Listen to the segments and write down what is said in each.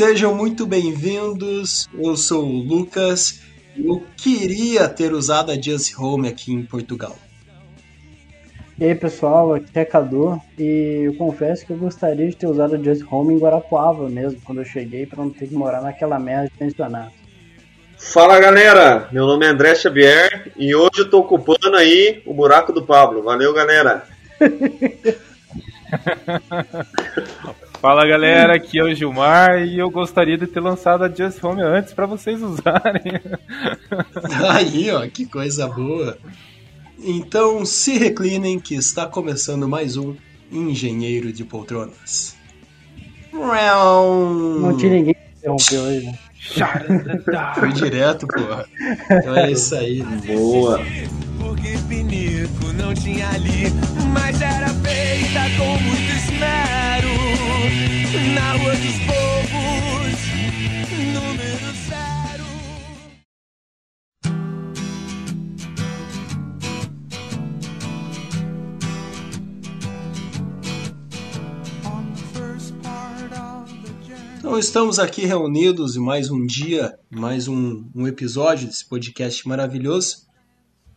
Sejam muito bem-vindos. Eu sou o Lucas. Eu queria ter usado a Just Home aqui em Portugal. E aí pessoal, aqui é Cadu e eu confesso que eu gostaria de ter usado a Just Home em Guarapuava mesmo, quando eu cheguei, para não ter que morar naquela merda de pensionato. Fala galera, meu nome é André Xavier e hoje eu tô ocupando aí o buraco do Pablo. Valeu galera! Fala galera, aqui é o Gilmar e eu gostaria de ter lançado a Just Home antes para vocês usarem. Aí, ó, que coisa boa. Então se reclinem que está começando mais um Engenheiro de Poltronas. Não tinha ninguém que interrompeu hoje. Né? Foi direto, porra. Então é isso aí. Boa. Porque pinico não tinha ali, mas era feita com muito esmero. Na rua dos povos, Então estamos aqui reunidos em mais um dia, mais um, um episódio desse podcast maravilhoso.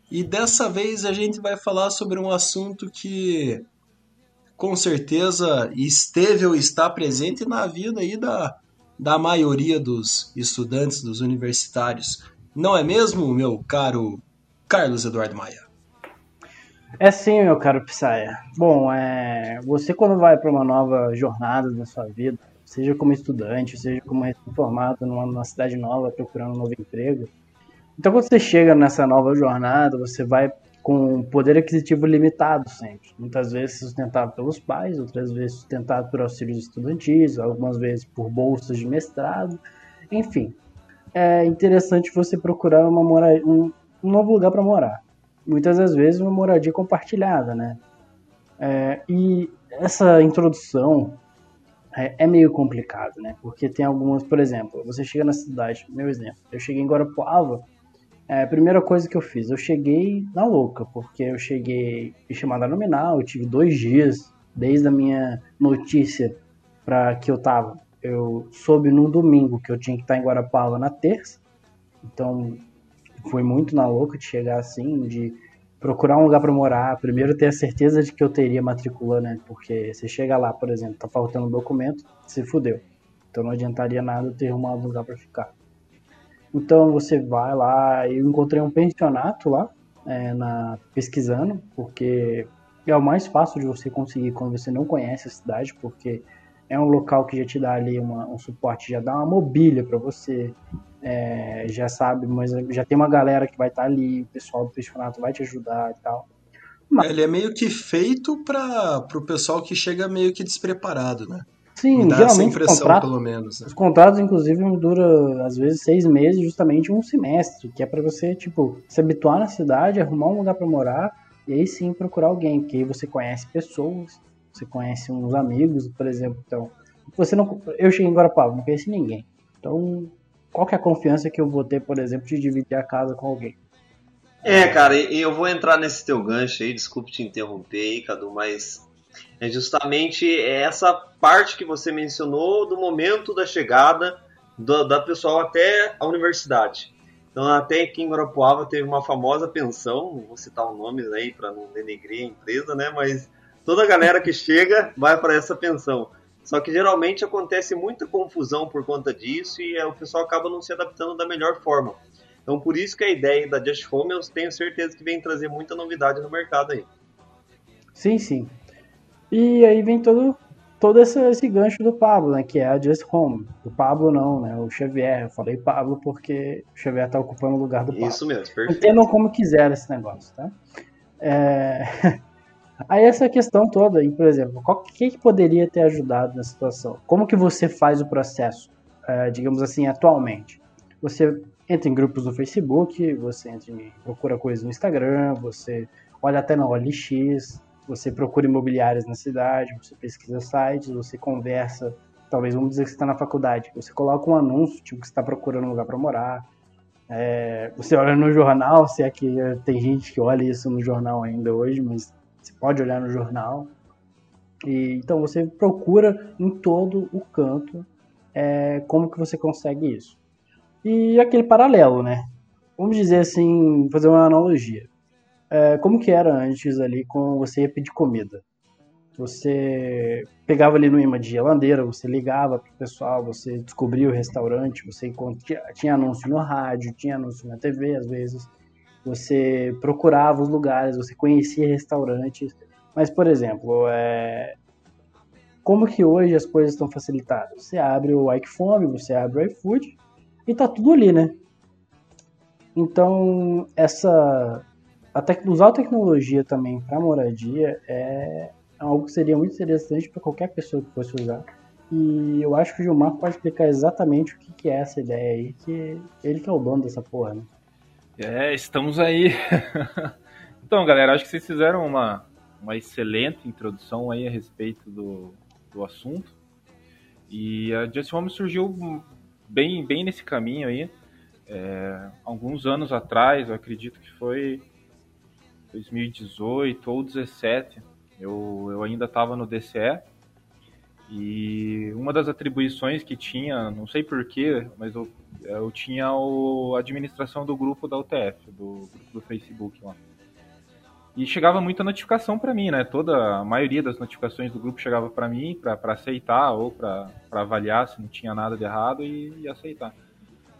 E dessa vez a gente vai falar sobre um assunto que com certeza esteve ou está presente na vida aí da, da maioria dos estudantes, dos universitários. Não é mesmo, meu caro Carlos Eduardo Maia? É sim, meu caro Psaia. Bom, é, você quando vai para uma nova jornada da sua vida, seja como estudante, seja como recém-formado numa, numa cidade nova procurando um novo emprego, então quando você chega nessa nova jornada, você vai com poder aquisitivo limitado sempre. Muitas vezes sustentado pelos pais, outras vezes sustentado por auxílios estudantis, algumas vezes por bolsas de mestrado, enfim. É interessante você procurar uma um, um novo lugar para morar. Muitas das vezes uma moradia compartilhada, né? É, e essa introdução é, é, meio complicado, né? Porque tem algumas, por exemplo, você chega na cidade, meu exemplo, eu cheguei em Guarapuava, é, a primeira coisa que eu fiz, eu cheguei na louca, porque eu cheguei em chamada nominal, eu tive dois dias desde a minha notícia para que eu tava. Eu soube num domingo que eu tinha que estar em Guarapava na terça, então foi muito na louca de chegar assim, de procurar um lugar para morar, primeiro ter a certeza de que eu teria matrícula, né? Porque você chega lá, por exemplo, tá faltando um documento, se fudeu. Então não adiantaria nada ter um lugar para ficar. Então você vai lá, eu encontrei um pensionato lá, é, na, pesquisando, porque é o mais fácil de você conseguir quando você não conhece a cidade, porque é um local que já te dá ali uma, um suporte, já dá uma mobília para você, é, já sabe, mas já tem uma galera que vai estar tá ali, o pessoal do pensionato vai te ajudar e tal. Mas... Ele é meio que feito para o pessoal que chega meio que despreparado, né? Sim, dá geralmente essa impressão, contrato, pelo menos. Né? Os contratos, inclusive, duram às vezes seis meses, justamente um semestre, que é para você, tipo, se habituar na cidade, arrumar um lugar para morar e aí sim procurar alguém, porque aí você conhece pessoas, você conhece uns amigos, por exemplo. Então, você não, eu cheguei em Guarapava, não conheci ninguém. Então, qual que é a confiança que eu vou ter, por exemplo, de dividir a casa com alguém? É, cara, e eu vou entrar nesse teu gancho aí, desculpe te interromper aí, Cadu, mas é justamente essa parte que você mencionou do momento da chegada do, da pessoal até a universidade. Então, até aqui em Guarapuava teve uma famosa pensão, vou citar os nomes aí para não denegrir a empresa, né? Mas toda a galera que chega vai para essa pensão. Só que geralmente acontece muita confusão por conta disso e é, o pessoal acaba não se adaptando da melhor forma. Então, por isso que a ideia da Just Home eu tenho certeza que vem trazer muita novidade no mercado aí. Sim, sim. E aí vem todo, todo esse, esse gancho do Pablo, né? Que é a Just Home. O Pablo não, né? O Xavier. Eu falei Pablo porque o Xavier tá ocupando o lugar do Pablo. Isso mesmo, perfeito. Entendam como quiser esse negócio, tá? É... Aí essa questão toda, aí, por exemplo, o que, que poderia ter ajudado na situação? Como que você faz o processo, é, digamos assim, atualmente? Você entra em grupos do Facebook, você entra em, procura coisas no Instagram, você olha até na OLX, você procura imobiliárias na cidade, você pesquisa sites, você conversa. Talvez vamos dizer que você está na faculdade, você coloca um anúncio, tipo que você está procurando um lugar para morar. É, você olha no jornal, se é que tem gente que olha isso no jornal ainda hoje, mas você pode olhar no jornal. E, então você procura em todo o canto é, como que você consegue isso. E aquele paralelo, né? Vamos dizer assim, fazer uma analogia. É, como que era antes ali quando você ia pedir comida? Você pegava ali no imã de geladeira, você ligava pro pessoal, você descobria o restaurante, você tinha anúncio no rádio, tinha anúncio na TV às vezes, você procurava os lugares, você conhecia restaurantes. Mas, por exemplo, é... como que hoje as coisas estão facilitadas? Você abre o iFome, você abre o iFood e tá tudo ali, né? Então, essa a tec... usar a tecnologia também para moradia é algo que seria muito interessante para qualquer pessoa que fosse usar. E eu acho que o Gilmar pode explicar exatamente o que, que é essa ideia aí, que ele que é o dono dessa porra, né? É, estamos aí. então, galera, acho que vocês fizeram uma, uma excelente introdução aí a respeito do, do assunto. E a Just Home surgiu bem, bem nesse caminho aí. É, alguns anos atrás, eu acredito que foi 2018 ou 2017, eu, eu ainda estava no DCE e uma das atribuições que tinha, não sei porquê, mas eu, eu tinha a administração do grupo da UTF, do do Facebook lá. E chegava muita notificação para mim, né? Toda a maioria das notificações do grupo chegava para mim para aceitar ou para avaliar se não tinha nada de errado e, e aceitar.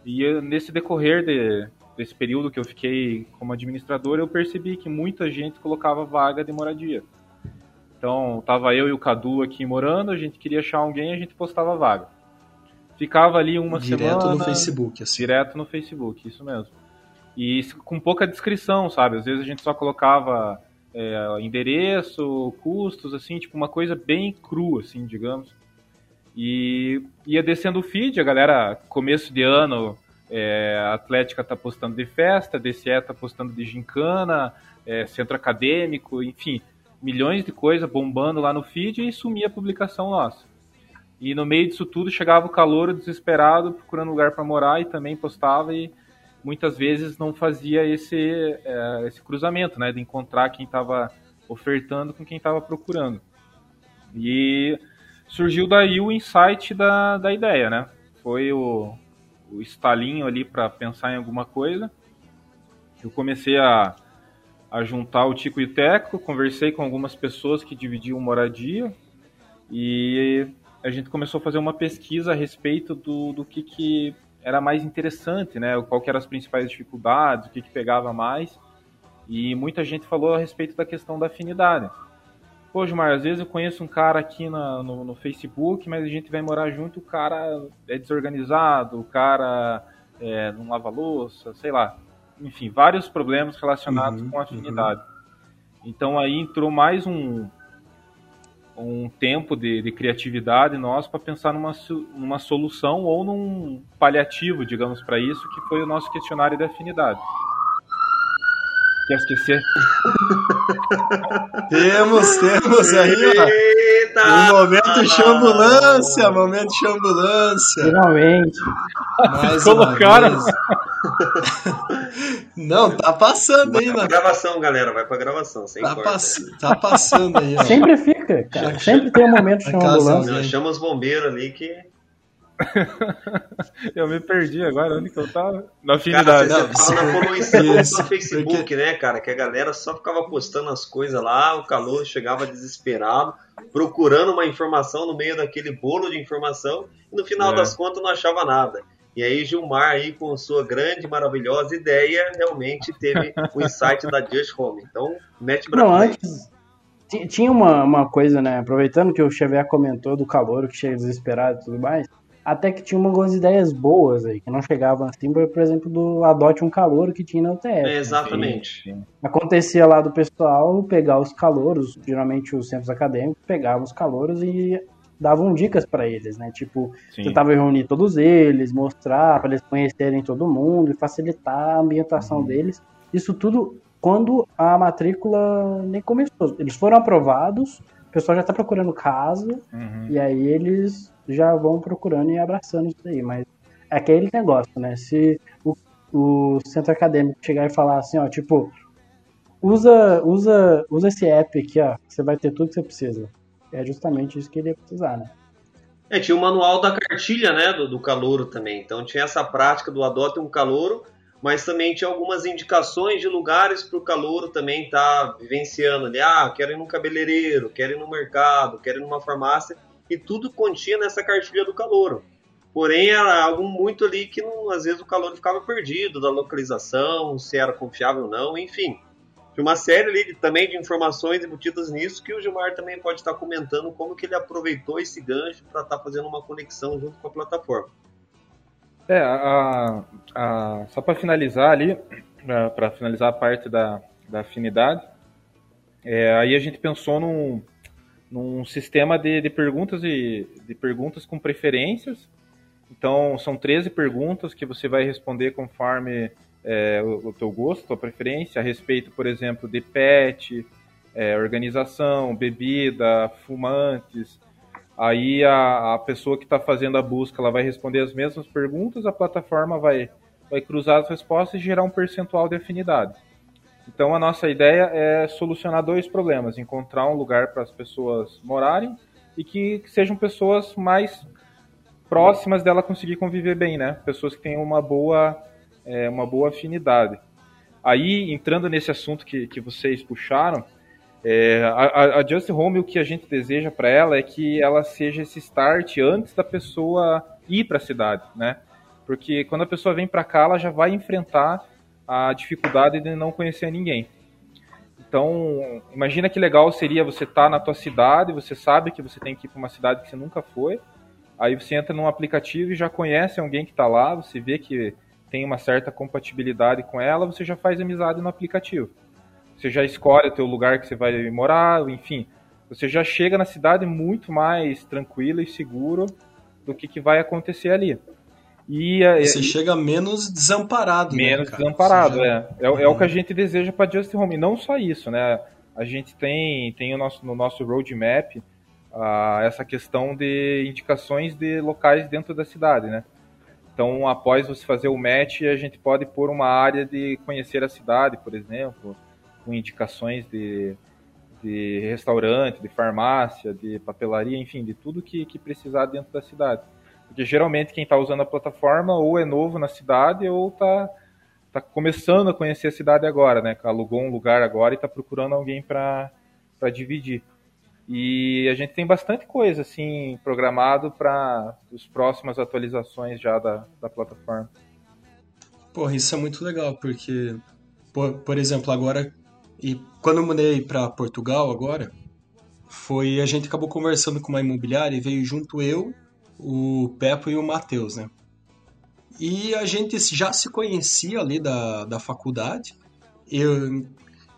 E eu, nesse decorrer de, desse período que eu fiquei como administrador, eu percebi que muita gente colocava vaga de moradia. Então, tava eu e o Cadu aqui morando, a gente queria achar alguém, a gente postava vaga. Ficava ali uma direto semana... Direto no Facebook, assim. Direto no Facebook, isso mesmo. E com pouca descrição, sabe? Às vezes a gente só colocava é, endereço, custos, assim, tipo uma coisa bem crua, assim, digamos. E ia descendo o feed, a galera, começo de ano, é, a Atlética tá postando de festa, DCE tá postando de gincana, é, centro acadêmico, enfim milhões de coisas bombando lá no feed e sumia a publicação nossa. E no meio disso tudo chegava o calor desesperado, procurando lugar para morar e também postava e muitas vezes não fazia esse, é, esse cruzamento, né, de encontrar quem estava ofertando com quem estava procurando. E surgiu daí o insight da, da ideia, né? Foi o, o estalinho ali para pensar em alguma coisa. Eu comecei a a juntar o Tico e o Teco, conversei com algumas pessoas que dividiam moradia e a gente começou a fazer uma pesquisa a respeito do, do que, que era mais interessante, né? Qual eram as principais dificuldades, o que, que pegava mais. E muita gente falou a respeito da questão da afinidade. Pô, Gilmar, às vezes eu conheço um cara aqui na, no, no, Facebook, mas a gente vai morar junto, o cara é desorganizado, o cara é, não lava louça, sei lá enfim, vários problemas relacionados uhum, com afinidade. Uhum. Então aí entrou mais um, um tempo de, de criatividade nosso para pensar numa, numa solução ou num paliativo, digamos, para isso, que foi o nosso questionário de afinidade. Quer esquecer? temos, temos aí. Eita, um momento de ambulância, momento de ambulância. Finalmente. Mais Colocaram. Não, tá passando aí, mano. gravação, galera, vai pra gravação, sem tá, pass tá passando aí, ó. Sempre fica, cara. Sempre tem um momento de ambulância. Chama os bombeiros ali que eu me perdi agora, onde que eu tava? Na afinidade. Cara, você tava na poluição do Facebook, Porque... né, cara? Que a galera só ficava postando as coisas lá, o calor chegava desesperado, procurando uma informação no meio daquele bolo de informação, e no final é. das contas não achava nada. E aí Gilmar aí com sua grande, maravilhosa ideia, realmente teve o insight da Just Home. Então, mete pra Não, antes, tinha uma, uma coisa, né? Aproveitando que o Xavier comentou do calor que chega desesperado e tudo mais, até que tinha algumas ideias boas aí, que não chegavam assim, por exemplo, do adote um calor que tinha na UTF. É, exatamente. Né? Acontecia lá do pessoal pegar os calouros, geralmente os centros acadêmicos pegavam os calouros e davam dicas para eles, né? Tipo, Sim. tentava reunir todos eles, mostrar para eles conhecerem todo mundo e facilitar a ambientação uhum. deles. Isso tudo quando a matrícula nem começou. Eles foram aprovados, o pessoal já está procurando casa, uhum. e aí eles já vão procurando e abraçando isso aí. Mas é aquele negócio, né? Se o, o centro acadêmico chegar e falar assim, ó, tipo, usa, usa, usa esse app aqui, ó, você vai ter tudo que você precisa. É justamente isso que ele ia precisar, né? É, tinha o manual da cartilha, né, do, do calouro também. Então tinha essa prática do adote um calouro, mas também tinha algumas indicações de lugares para o calouro também estar tá vivenciando ali. Ah, quero ir num cabeleireiro, quero ir no mercado, quero ir numa farmácia. E tudo continha nessa cartilha do calouro. Porém, era algo muito ali que não, às vezes o calouro ficava perdido da localização, se era confiável ou não, enfim de uma série ali também de informações embutidas nisso que o Gilmar também pode estar comentando como que ele aproveitou esse gancho para estar tá fazendo uma conexão junto com a plataforma. É, a, a, só para finalizar ali, para finalizar a parte da, da afinidade, é, aí a gente pensou num, num sistema de, de perguntas e de perguntas com preferências. Então são 13 perguntas que você vai responder conforme é, o, o teu gosto, tua preferência, a respeito, por exemplo, de pet, é, organização, bebida, fumantes. Aí a, a pessoa que está fazendo a busca ela vai responder as mesmas perguntas, a plataforma vai, vai cruzar as respostas e gerar um percentual de afinidade. Então a nossa ideia é solucionar dois problemas: encontrar um lugar para as pessoas morarem e que, que, sejam pessoas mais próximas dela conseguir conviver bem, né? Pessoas que tenham uma boa é, uma boa afinidade. Aí, entrando nesse assunto que, que vocês puxaram, é, a, a Just Home, o que a gente deseja para ela é que ela seja esse start antes da pessoa ir para a cidade, né? Porque quando a pessoa vem para cá, ela já vai enfrentar a dificuldade de não conhecer ninguém. Então, imagina que legal seria você estar tá na tua cidade, você sabe que você tem que ir para uma cidade que você nunca foi, aí você entra num aplicativo e já conhece alguém que está lá, você vê que tem uma certa compatibilidade com ela, você já faz amizade no aplicativo. Você já escolhe o teu lugar que você vai morar, enfim. Você já chega na cidade muito mais tranquilo e seguro do que, que vai acontecer ali. E, é, você e, chega menos desamparado. Né, menos né, desamparado, já... é. É, é, o que a gente deseja para Just Home. E não só isso, né? A gente tem, tem o nosso, no nosso roadmap uh, essa questão de indicações de locais dentro da cidade, né? Então, após você fazer o match, a gente pode pôr uma área de conhecer a cidade, por exemplo, com indicações de, de restaurante, de farmácia, de papelaria, enfim, de tudo que, que precisar dentro da cidade. Porque geralmente quem está usando a plataforma ou é novo na cidade ou está tá começando a conhecer a cidade agora, né? Alugou um lugar agora e está procurando alguém para dividir. E a gente tem bastante coisa assim programado para as próximas atualizações já da, da plataforma. Porra, isso é muito legal, porque, por, por exemplo, agora, e quando eu mudei para Portugal agora, foi a gente acabou conversando com uma imobiliária e veio junto eu, o Pepo e o Matheus, né? E a gente já se conhecia ali da, da faculdade. Eu,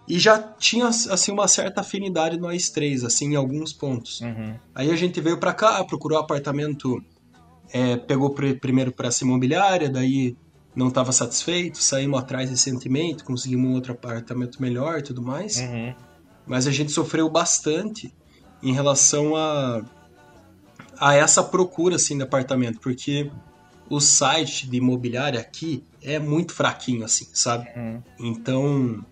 e já tinha assim uma certa afinidade nós três assim em alguns pontos uhum. aí a gente veio para cá procurou apartamento é, pegou pr primeiro para essa imobiliária daí não estava satisfeito saímos atrás recentemente conseguimos um outro apartamento melhor e tudo mais uhum. mas a gente sofreu bastante em relação a a essa procura assim de apartamento porque o site de imobiliária aqui é muito fraquinho assim sabe uhum. então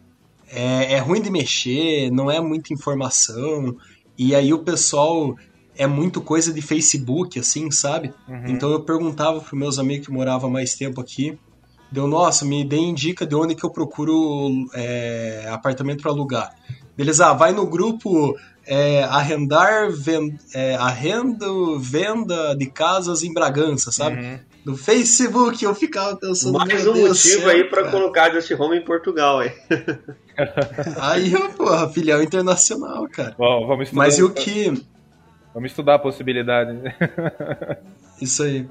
é, é ruim de mexer, não é muita informação, e aí o pessoal é muito coisa de Facebook, assim, sabe? Uhum. Então eu perguntava para meus amigos que moravam mais tempo aqui, deu, nossa, me dê dica de onde que eu procuro é, apartamento para alugar. Beleza, ah, vai no grupo é, arrendar, vend, é, arrendo, venda de casas em Bragança, sabe? Uhum. No Facebook eu ficava pensando. Mais um motivo aí para colocar Just Home em Portugal, hein? aí, porra, filial internacional, cara. Bom, vamos estudar. Mas e o que. Vamos estudar a possibilidade. Isso aí.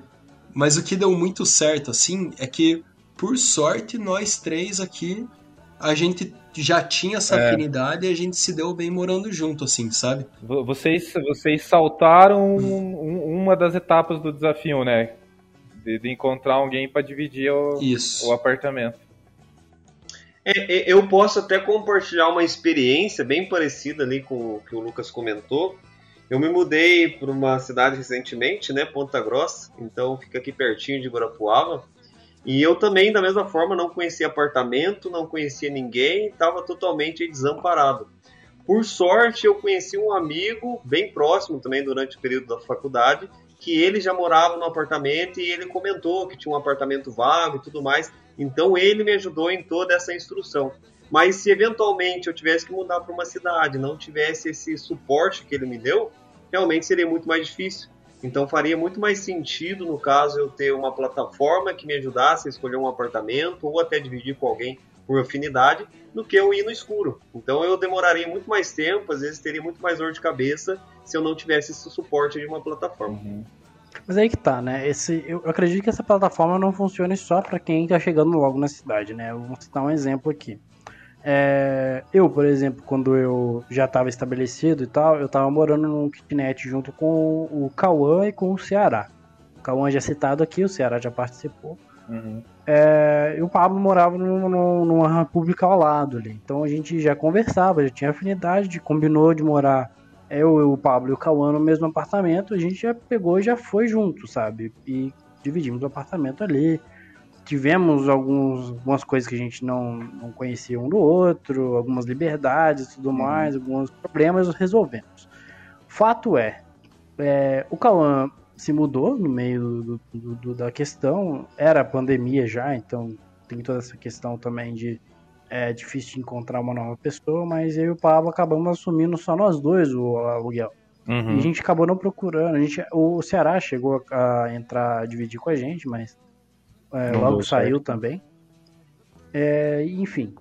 Mas o que deu muito certo, assim, é que, por sorte, nós três aqui, a gente já tinha essa é. afinidade e a gente se deu bem morando junto, assim, sabe? Vocês, vocês saltaram um, uma das etapas do desafio, né? De, de encontrar alguém para dividir o, o apartamento. É, é, eu posso até compartilhar uma experiência bem parecida ali com o que o Lucas comentou. Eu me mudei para uma cidade recentemente, né, Ponta Grossa, então fica aqui pertinho de Guarapuava. E eu também, da mesma forma, não conhecia apartamento, não conhecia ninguém, estava totalmente desamparado. Por sorte, eu conheci um amigo bem próximo também durante o período da faculdade, que ele já morava no apartamento e ele comentou que tinha um apartamento vago e tudo mais. Então ele me ajudou em toda essa instrução. Mas se eventualmente eu tivesse que mudar para uma cidade, não tivesse esse suporte que ele me deu, realmente seria muito mais difícil. Então faria muito mais sentido, no caso, eu ter uma plataforma que me ajudasse a escolher um apartamento ou até dividir com alguém por afinidade, do que eu ir no escuro. Então eu demoraria muito mais tempo, às vezes teria muito mais dor de cabeça se eu não tivesse esse suporte de uma plataforma. Uhum. Mas aí que tá, né? Esse, eu acredito que essa plataforma não funcione só para quem tá chegando logo na cidade, né? Eu vou citar um exemplo aqui. É, eu, por exemplo, quando eu já estava estabelecido e tal, eu estava morando num kitnet junto com o Cauã e com o Ceará. O Cauã já citado aqui, o Ceará já participou. Uhum. É, e o Pablo morava no, numa república ao lado ali. Então a gente já conversava, já tinha afinidade, combinou de morar eu, o Pablo e o Cauã no mesmo apartamento. A gente já pegou e já foi junto, sabe? E dividimos o apartamento ali tivemos alguns, algumas coisas que a gente não, não conhecia um do outro, algumas liberdades e tudo uhum. mais, alguns problemas resolvemos. Fato é, é o Cauã se mudou no meio do, do, do, da questão, era pandemia já, então tem toda essa questão também de é difícil de encontrar uma nova pessoa, mas eu e o Pablo acabamos assumindo só nós dois o aluguel. Uhum. E a gente acabou não procurando. A gente, o Ceará chegou a entrar a dividir com a gente, mas é, logo saiu certo. também. É, enfim,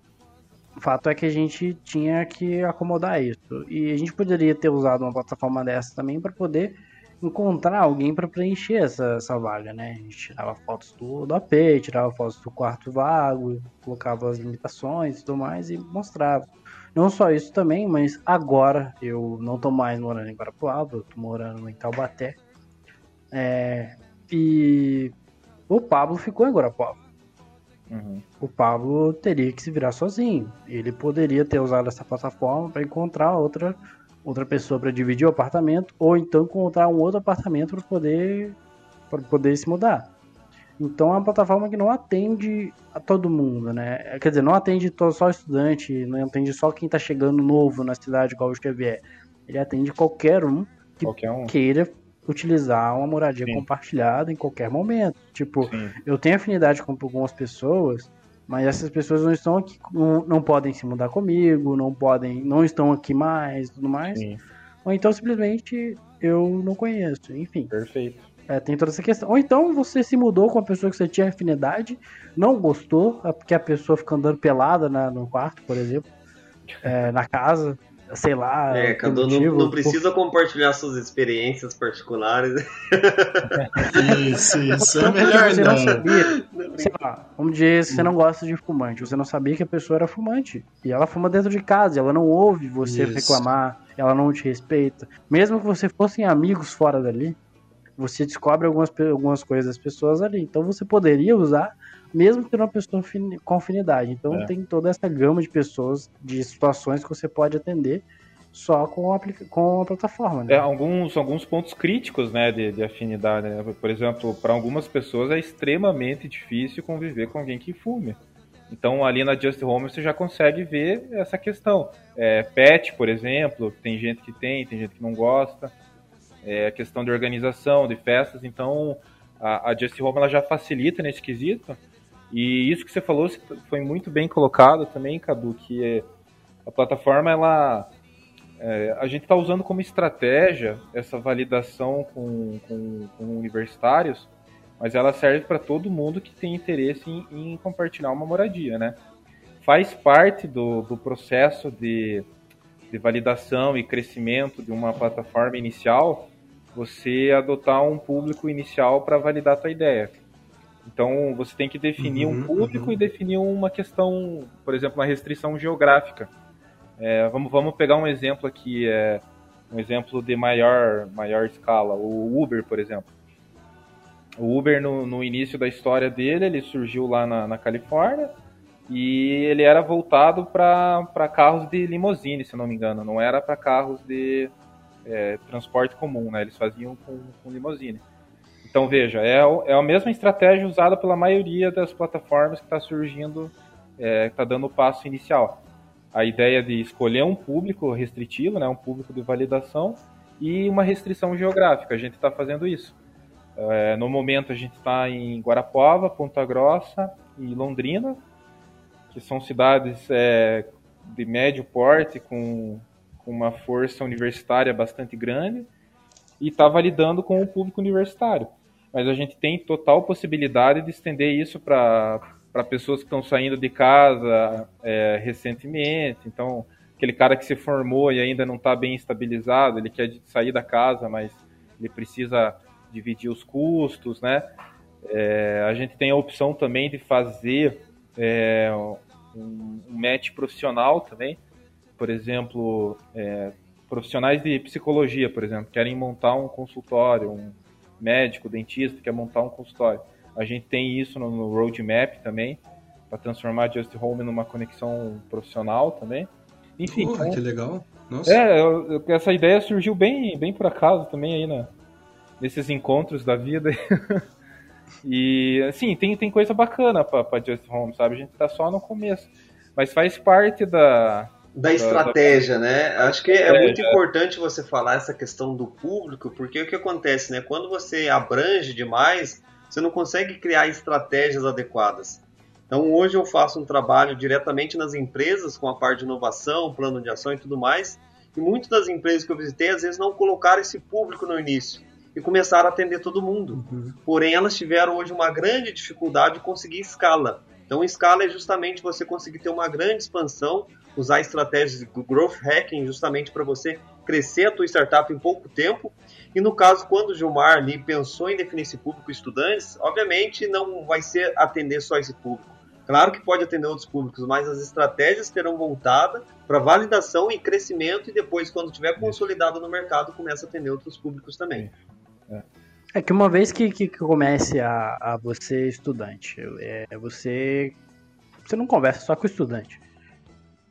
o fato é que a gente tinha que acomodar isso. E a gente poderia ter usado uma plataforma dessa também para poder encontrar alguém para preencher essa, essa vaga, né? A gente tirava fotos do, do AP, tirava fotos do quarto vago, colocava as limitações e tudo mais e mostrava. Não só isso também, mas agora eu não tô mais morando em Guarapuava, eu tô morando em Taubaté. É, e o Pablo ficou em Guarapuava. Uhum. O Pablo teria que se virar sozinho. Ele poderia ter usado essa plataforma para encontrar outra, outra pessoa para dividir o apartamento, ou então encontrar um outro apartamento para poder, poder se mudar. Então é uma plataforma que não atende a todo mundo, né? Quer dizer, não atende só estudante, não atende só quem está chegando novo na cidade, igual o Xavier. Ele atende qualquer um que qualquer um. queira utilizar uma moradia Sim. compartilhada em qualquer momento. Tipo, Sim. eu tenho afinidade com algumas pessoas, mas essas pessoas não estão aqui, não, não, podem se mudar comigo, não podem, não estão aqui mais, tudo mais. Sim. Ou então simplesmente eu não conheço, enfim. Perfeito. É, tem toda essa questão. Ou então você se mudou com a pessoa que você tinha afinidade, não gostou, é porque a pessoa fica andando pelada na, no quarto, por exemplo, é, na casa sei lá. É, cada não, não precisa por... compartilhar suas experiências particulares. Isso, isso é melhor você não. não sabia, sei lá, vamos dizer que você não gosta de fumante, você não sabia que a pessoa era fumante. E ela fuma dentro de casa, ela não ouve você isso. reclamar, ela não te respeita. Mesmo que você fossem amigos fora dali, você descobre algumas, algumas coisas das pessoas ali. Então você poderia usar mesmo tendo uma pessoa com afinidade. Então é. tem toda essa gama de pessoas, de situações que você pode atender só com a, com a plataforma. Né? É, alguns, alguns pontos críticos né, de, de afinidade. Né? Por exemplo, para algumas pessoas é extremamente difícil conviver com alguém que fume. Então ali na Just Home você já consegue ver essa questão. É, pet, por exemplo, tem gente que tem, tem gente que não gosta. É, a questão de organização, de festas. Então a, a Just Home ela já facilita nesse quesito. E isso que você falou foi muito bem colocado também, Cadu, que é, a plataforma, ela, é, a gente está usando como estratégia essa validação com, com, com universitários, mas ela serve para todo mundo que tem interesse em, em, compartilhar uma moradia, né? Faz parte do, do processo de, de validação e crescimento de uma plataforma inicial você adotar um público inicial para validar a tua ideia. Então você tem que definir uhum, um público uhum. e definir uma questão, por exemplo, uma restrição geográfica. É, vamos, vamos pegar um exemplo aqui, é, um exemplo de maior, maior escala, o Uber, por exemplo. O Uber, no, no início da história dele, ele surgiu lá na, na Califórnia e ele era voltado para carros de limousine, se não me engano, não era para carros de é, transporte comum, né? Eles faziam com, com limousine. Então veja, é, é a mesma estratégia usada pela maioria das plataformas que está surgindo, é, está dando o passo inicial. A ideia de escolher um público restritivo, né, um público de validação e uma restrição geográfica. A gente está fazendo isso. É, no momento a gente está em Guarapuava, Ponta Grossa e Londrina, que são cidades é, de médio porte com, com uma força universitária bastante grande e está validando com o público universitário. Mas a gente tem total possibilidade de estender isso para pessoas que estão saindo de casa é, recentemente. Então, aquele cara que se formou e ainda não está bem estabilizado, ele quer sair da casa, mas ele precisa dividir os custos, né? É, a gente tem a opção também de fazer é, um, um match profissional também. Por exemplo, é, profissionais de psicologia, por exemplo, querem montar um consultório, um médico, dentista quer montar um consultório. A gente tem isso no, no roadmap também, para transformar a Just Home numa conexão profissional também. Enfim. Porra, então, que legal. Nossa. É, eu, eu, essa ideia surgiu bem, bem por acaso também aí na, nesses encontros da vida. e, assim, tem, tem coisa bacana para Just Home, sabe? A gente tá só no começo. Mas faz parte da, da estratégia, né? Acho que é, é muito é. importante você falar essa questão do público, porque o que acontece, né? Quando você abrange demais, você não consegue criar estratégias adequadas. Então hoje eu faço um trabalho diretamente nas empresas com a parte de inovação, plano de ação e tudo mais. E muitas das empresas que eu visitei às vezes não colocaram esse público no início e começaram a atender todo mundo. Uhum. Porém, elas tiveram hoje uma grande dificuldade de conseguir escala. Então, escala é justamente você conseguir ter uma grande expansão, usar estratégias de growth hacking justamente para você crescer a tua startup em pouco tempo. E no caso, quando o Gilmar ali pensou em definir esse público estudantes, obviamente não vai ser atender só esse público. Claro que pode atender outros públicos, mas as estratégias terão voltada para validação e crescimento e depois, quando tiver consolidado no mercado, começa a atender outros públicos também. É. É que uma vez que, que comece a, a você estudante, é, você você não conversa só com o estudante.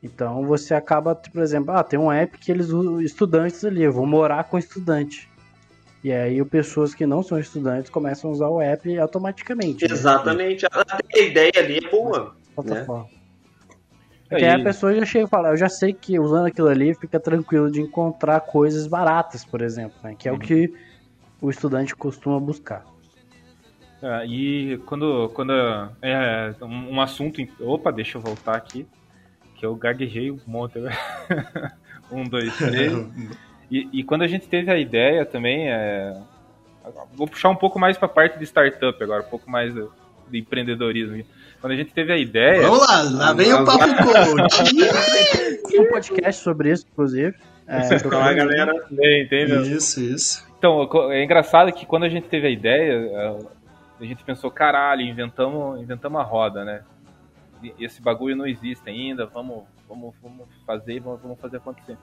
Então você acaba, por exemplo, ah, tem um app que eles estudantes ali, eu vou morar com estudante. E aí pessoas que não são estudantes começam a usar o app automaticamente. Né? Exatamente. Né? A ideia ali é boa. Plataforma. Né? Porque aí a pessoa já chega e fala, eu já sei que usando aquilo ali fica tranquilo de encontrar coisas baratas, por exemplo, né? Que é uhum. o que o estudante costuma buscar. É, e quando, quando é um, um, assunto. Opa, deixa eu voltar aqui. Que eu gaguejei um monte. um, dois, três. e, e, quando a gente teve a ideia também. É, vou puxar um pouco mais para a parte de startup agora, um pouco mais de, de empreendedorismo. Quando a gente teve a ideia. Vamos lá, lá vem o papo coach. Tem um podcast sobre isso, inclusive. É, a galera. Bem, entendeu? Isso, isso. Então, é engraçado que quando a gente teve a ideia, a gente pensou, caralho, inventamos, inventamos a roda, né? Esse bagulho não existe ainda, vamos, vamos, vamos fazer, vamos, vamos fazer acontecer.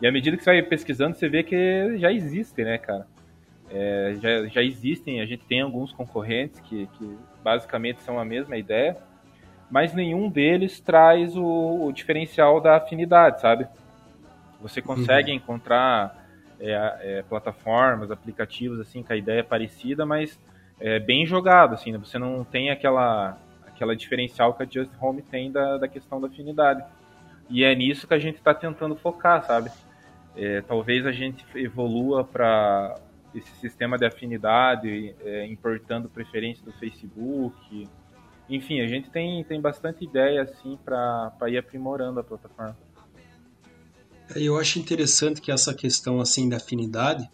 E à medida que você vai pesquisando, você vê que já existem, né, cara? É, já, já existem, a gente tem alguns concorrentes que, que basicamente são a mesma ideia, mas nenhum deles traz o, o diferencial da afinidade, sabe? Você consegue uhum. encontrar é, é, plataformas, aplicativos assim com a ideia é parecida, mas é bem jogado, assim, né? você não tem aquela aquela diferencial que a Just Home tem da, da questão da afinidade. E é nisso que a gente está tentando focar, sabe? É, talvez a gente evolua para esse sistema de afinidade, é, importando preferência do Facebook. Enfim, a gente tem, tem bastante ideia assim para ir aprimorando a plataforma. Eu acho interessante que essa questão assim da afinidade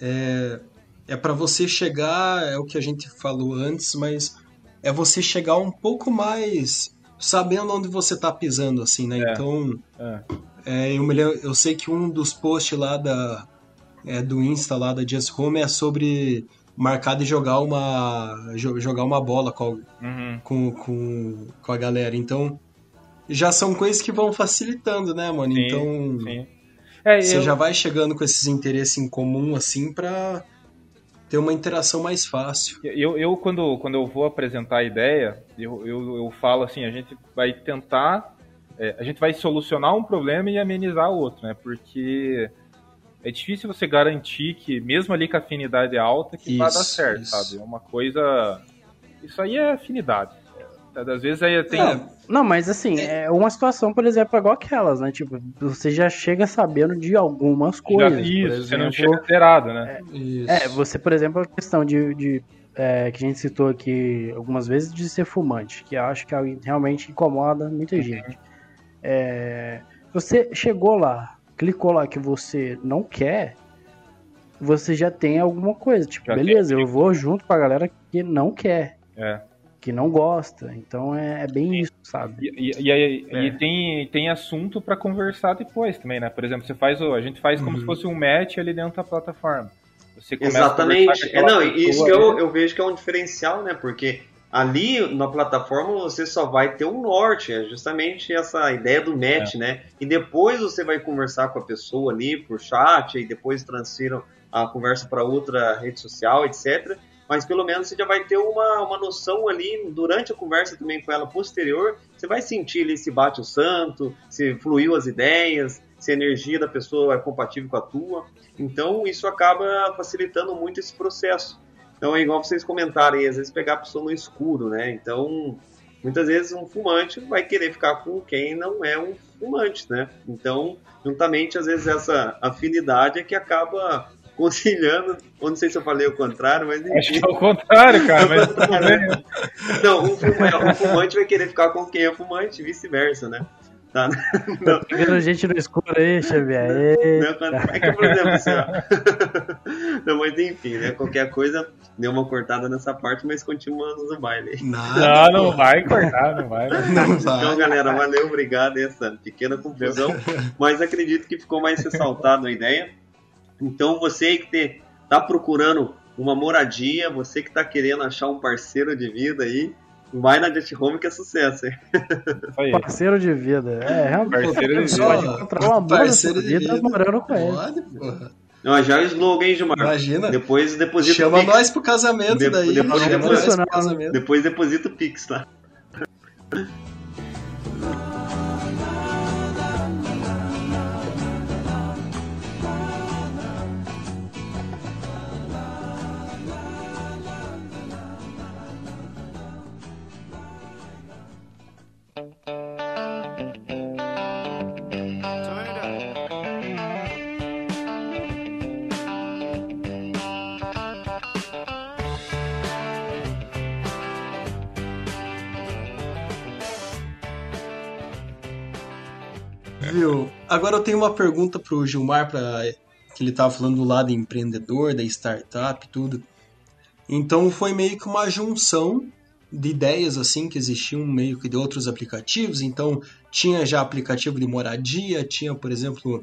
é, é para você chegar, é o que a gente falou antes, mas é você chegar um pouco mais sabendo onde você está pisando, assim, né? É, então, é. É, eu, lembro, eu sei que um dos posts lá da, é, do Insta lá da Just Home é sobre marcar de jogar uma jogar uma bola com, uhum. com, com, com a galera. Então, já são coisas que vão facilitando, né, mano? Sim, então, sim. É, você eu... já vai chegando com esses interesses em comum, assim, pra ter uma interação mais fácil. Eu, eu quando, quando eu vou apresentar a ideia, eu, eu, eu falo assim, a gente vai tentar, é, a gente vai solucionar um problema e amenizar outro, né? Porque é difícil você garantir que, mesmo ali com a afinidade alta, que isso, vai dar certo, isso. sabe? É uma coisa... Isso aí é afinidade Às vezes aí tem. É, Não, mas assim, é uma situação, por exemplo, igual aquelas, né? Tipo, você já chega sabendo de algumas já- coisas. isso, por você não exemplo, chega alterado, né? isso. É, você, por exemplo, a questão de, de, é, que a gente citou aqui algumas vezes de ser fumante, que eu acho que é realmente incomoda muita gente. É, você chegou lá, clicou lá que você não quer, você já tem alguma coisa. Tipo, Já tem beleza, eu vou junto com a galera que não quer, É. que não gosta. Então é, é bem isso, sabe? E, e, e aí- É. e tem, tem assunto pra conversar depois também, né? Por exemplo, você faz o, a gente faz como Uhum. se fosse um match ali dentro da plataforma. Você começa a Exatamente. É, não, e isso que eu, eu vejo que é um diferencial, né? Porque ali na plataforma você só vai ter um norte, é justamente essa ideia do match, né? E depois você vai conversar com a pessoa ali por chat, e depois transfiram a conversa para outra rede social, etc. Mas pelo menos você já vai ter uma, uma noção ali durante a conversa também com ela posterior. Você vai sentir ali se bate o santo, se fluiu as ideias, se a energia da pessoa é compatível com a tua. Então isso acaba facilitando muito esse processo. Então é igual vocês comentaram aí, às vezes pegar a pessoa no escuro, né? Então muitas vezes um fumante vai querer ficar com quem não é um fumante, né? Então, juntamente, às vezes essa afinidade é que acaba conciliando, ou não sei se eu falei o contrário, mas Acho enfim. que é o contrário, cara, mas. Não, um fumante, um fumante vai querer ficar com quem é fumante, e vice-versa, né? Tá? Não, Tá vendo gente no escuro aí, Xavier? Não, quando- é que, por exemplo, assim, ó. Não, mas enfim, né? Qualquer coisa, deu uma cortada nessa parte, mas continuamos no baile. Nada, Não, não vai cortar, não vai. Não vai. Então, galera, valeu, obrigado. Essa pequena confusão, mas acredito que ficou mais ressaltado a ideia. Então, você aí que te, tá procurando uma moradia, você que tá querendo achar um parceiro de vida aí, vai na Just Home que é sucesso, hein? Isso aí. Parceiro de vida. É, realmente. Parceiro de vida. pode encontrar um amor na Parceiro sua de vida vida. morando com ele. Pode, porra. Ó, já é o slogan, hein, Gilmar? Imagina. Depois deposita Chama o Pix. nós pro casamento De- daí. depois- depois-. Depois deposita o Pix, tá? Viu? Agora eu tenho uma pergunta pro Gilmar, pra, que ele tava falando do lado empreendedor, da startup e tudo. Então foi meio que uma junção de ideias assim que existiam meio que de outros aplicativos. Então tinha já aplicativo de moradia, tinha, por exemplo,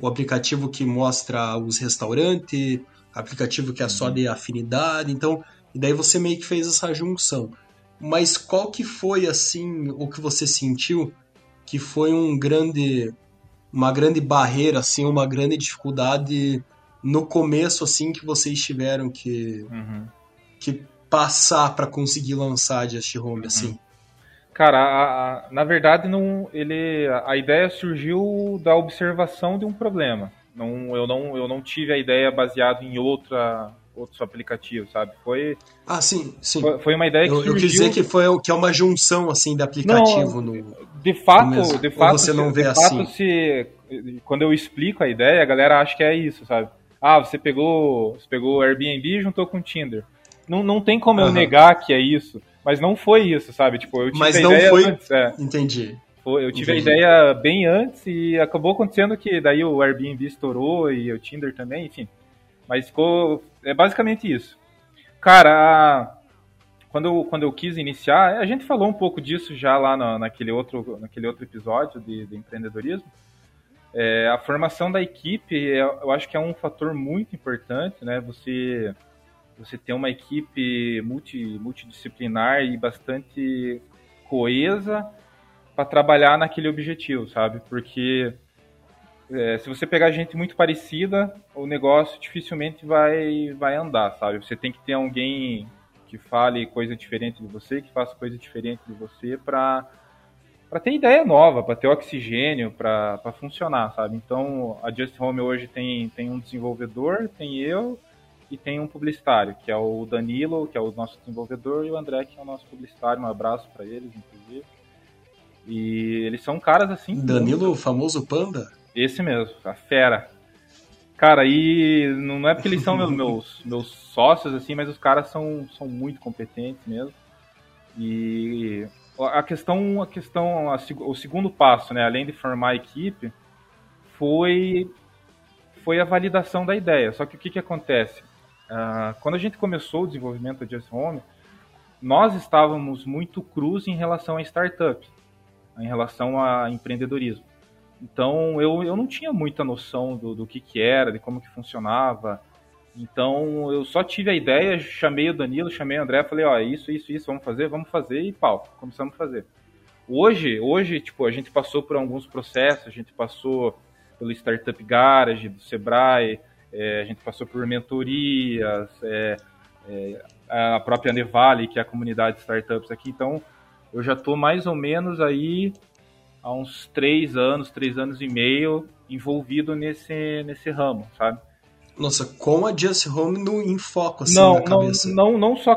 o aplicativo que mostra os restaurantes, aplicativo que é só de afinidade. Então, e daí você meio que fez essa junção. Mas qual que foi assim o que você sentiu que foi um grande uma grande barreira assim, uma grande dificuldade no começo assim que vocês tiveram que Uhum. que passar para conseguir lançar a Just Home assim? Cara, a- a- na verdade, não, ele, a ideia surgiu da observação de um problema. Não, eu, não, eu não tive a ideia baseada em outra, outros aplicativos, sabe? Foi, Ah, sim, sim. foi, foi uma ideia que Eu, eu surgiu... quis dizer que foi que é uma junção assim de aplicativo no De fato, mesmo. de Ou fato, você não se, vê de assim? fato se quando eu explico a ideia, a galera acha que é isso, sabe? Ah, você pegou, você pegou o Airbnb e juntou com o Tinder. Não, não tem como eu Aham. negar que é isso, mas não foi isso, sabe? Tipo, eu tive Mas não foi- antes, é. Entendi. Eu tive Entendi. a ideia bem antes e acabou acontecendo que daí o Airbnb estourou e o Tinder também, enfim. Mas ficou. É basicamente isso. Cara, a- quando eu, quando eu quis iniciar, a gente falou um pouco disso já lá na- naquele, outro, naquele outro episódio de, de empreendedorismo. É, a formação da equipe, é- eu acho que é um fator muito importante, né? Você, você ter uma equipe multi, multidisciplinar e bastante coesa para trabalhar naquele objetivo, sabe? Porque é, se você pegar gente muito parecida, o negócio dificilmente vai, vai andar, sabe? Você tem que ter alguém que fale coisa diferente de você, que faça coisa diferente de você para para ter ideia nova, para ter oxigênio, para funcionar, sabe? Então, a Just Home hoje tem, tem um desenvolvedor, tem eu e tem um publicitário, que é o Danilo, que é o nosso desenvolvedor, e o André, que é o nosso publicitário. Um abraço para eles, inclusive. E eles são caras assim. Danilo, o famoso panda? Esse mesmo, a fera. Cara, e não é porque eles são meus, meus, meus sócios, assim, mas os caras são, são muito competentes mesmo. E a questão, a questão, a, o segundo passo, né, além de formar a equipe, foi, foi a validação da ideia. Só que o que, que acontece? Uh, quando a gente começou o desenvolvimento da Just Home, nós estávamos muito cruz em relação a startups, em relação a empreendedorismo. Então eu, eu não tinha muita noção do, do que, que era, de como que funcionava. Então eu só tive a ideia, chamei o Danilo, chamei o André, falei, ó, isso, isso, isso, vamos fazer, vamos fazer e pau, começamos a fazer. Hoje, hoje, tipo, a gente passou por alguns processos, a gente passou pelo Startup Garage do Sebrae, é, a gente passou por mentorias, é, é, a própria Nevale, que é a comunidade de startups aqui, então eu já estou mais ou menos aí há uns três anos, três anos e meio envolvido nesse, nesse ramo, sabe? Nossa, com a Just Home no, em foco, assim, não, na cabeça. Não, não, não só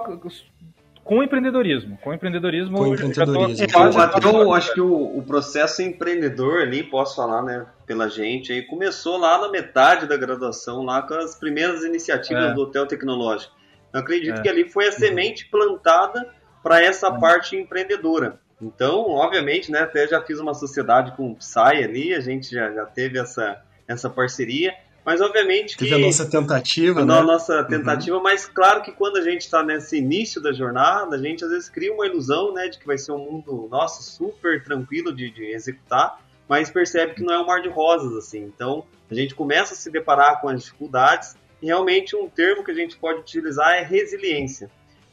com empreendedorismo. Com empreendedorismo, com empreendedorismo. Eu, até eu acho que o, o, processo empreendedor ali, posso falar, né, pela gente, aí começou lá na metade da graduação, lá com as primeiras iniciativas é. do Hotel Tecnológico. Eu acredito é. que ali foi a semente plantada para essa é. parte empreendedora. Então, obviamente, né, até já fiz uma sociedade com o Psy ali, a gente já, já teve essa, essa parceria, mas obviamente teve que... Teve a nossa tentativa, a né? nossa tentativa, uhum. mas claro que quando a gente está nesse início da jornada, a gente às vezes cria uma ilusão, né, de que vai ser um mundo, nossa, super tranquilo de, de executar, mas percebe que não é um mar de rosas, assim. Então, a gente começa a se deparar com as dificuldades, e realmente um termo que a gente pode utilizar é resiliência.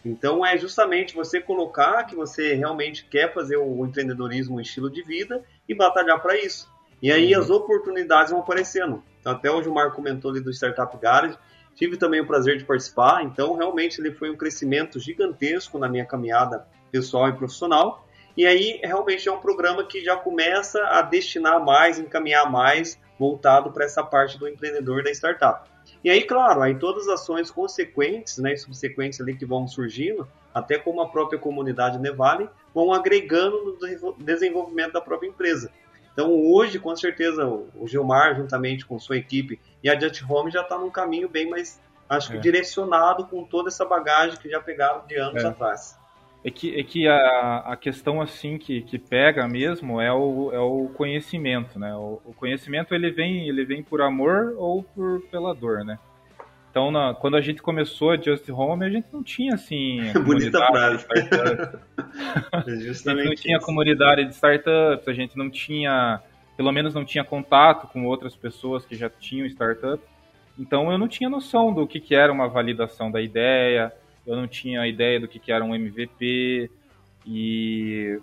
Então é justamente você colocar que você realmente quer fazer o empreendedorismo um estilo de vida e batalhar para isso. E aí uhum. as oportunidades vão aparecendo. Então, até hoje o Marco comentou ali do Startup Garage, tive também o prazer de participar, então realmente ele foi um crescimento gigantesco na minha caminhada pessoal e profissional. E aí realmente é um programa que já começa a destinar mais, encaminhar mais voltado para essa parte do empreendedor da startup. E aí, claro, aí todas as ações consequentes, né, subsequentes ali que vão surgindo, até como a própria comunidade Nevale, vão agregando no desenvolvimento da própria empresa. Então, hoje, com certeza, o Gilmar, juntamente com sua equipe, e a Just Home já está num caminho bem mais, acho que é. direcionado com toda essa bagagem que já pegaram de anos é. atrás. É que, é que a, a questão assim que, que pega mesmo é o, é o conhecimento, né? O, o conhecimento ele vem, ele vem por amor ou por pela dor, né? Então, na, quando a gente começou a Just Home, a gente não tinha assim. Bonita frase. a gente não tinha isso. comunidade de startups, a gente não tinha, pelo menos não tinha contato com outras pessoas que já tinham startup. Então eu não tinha noção do que, que era uma validação da ideia, eu não tinha ideia do que, que era um MVP e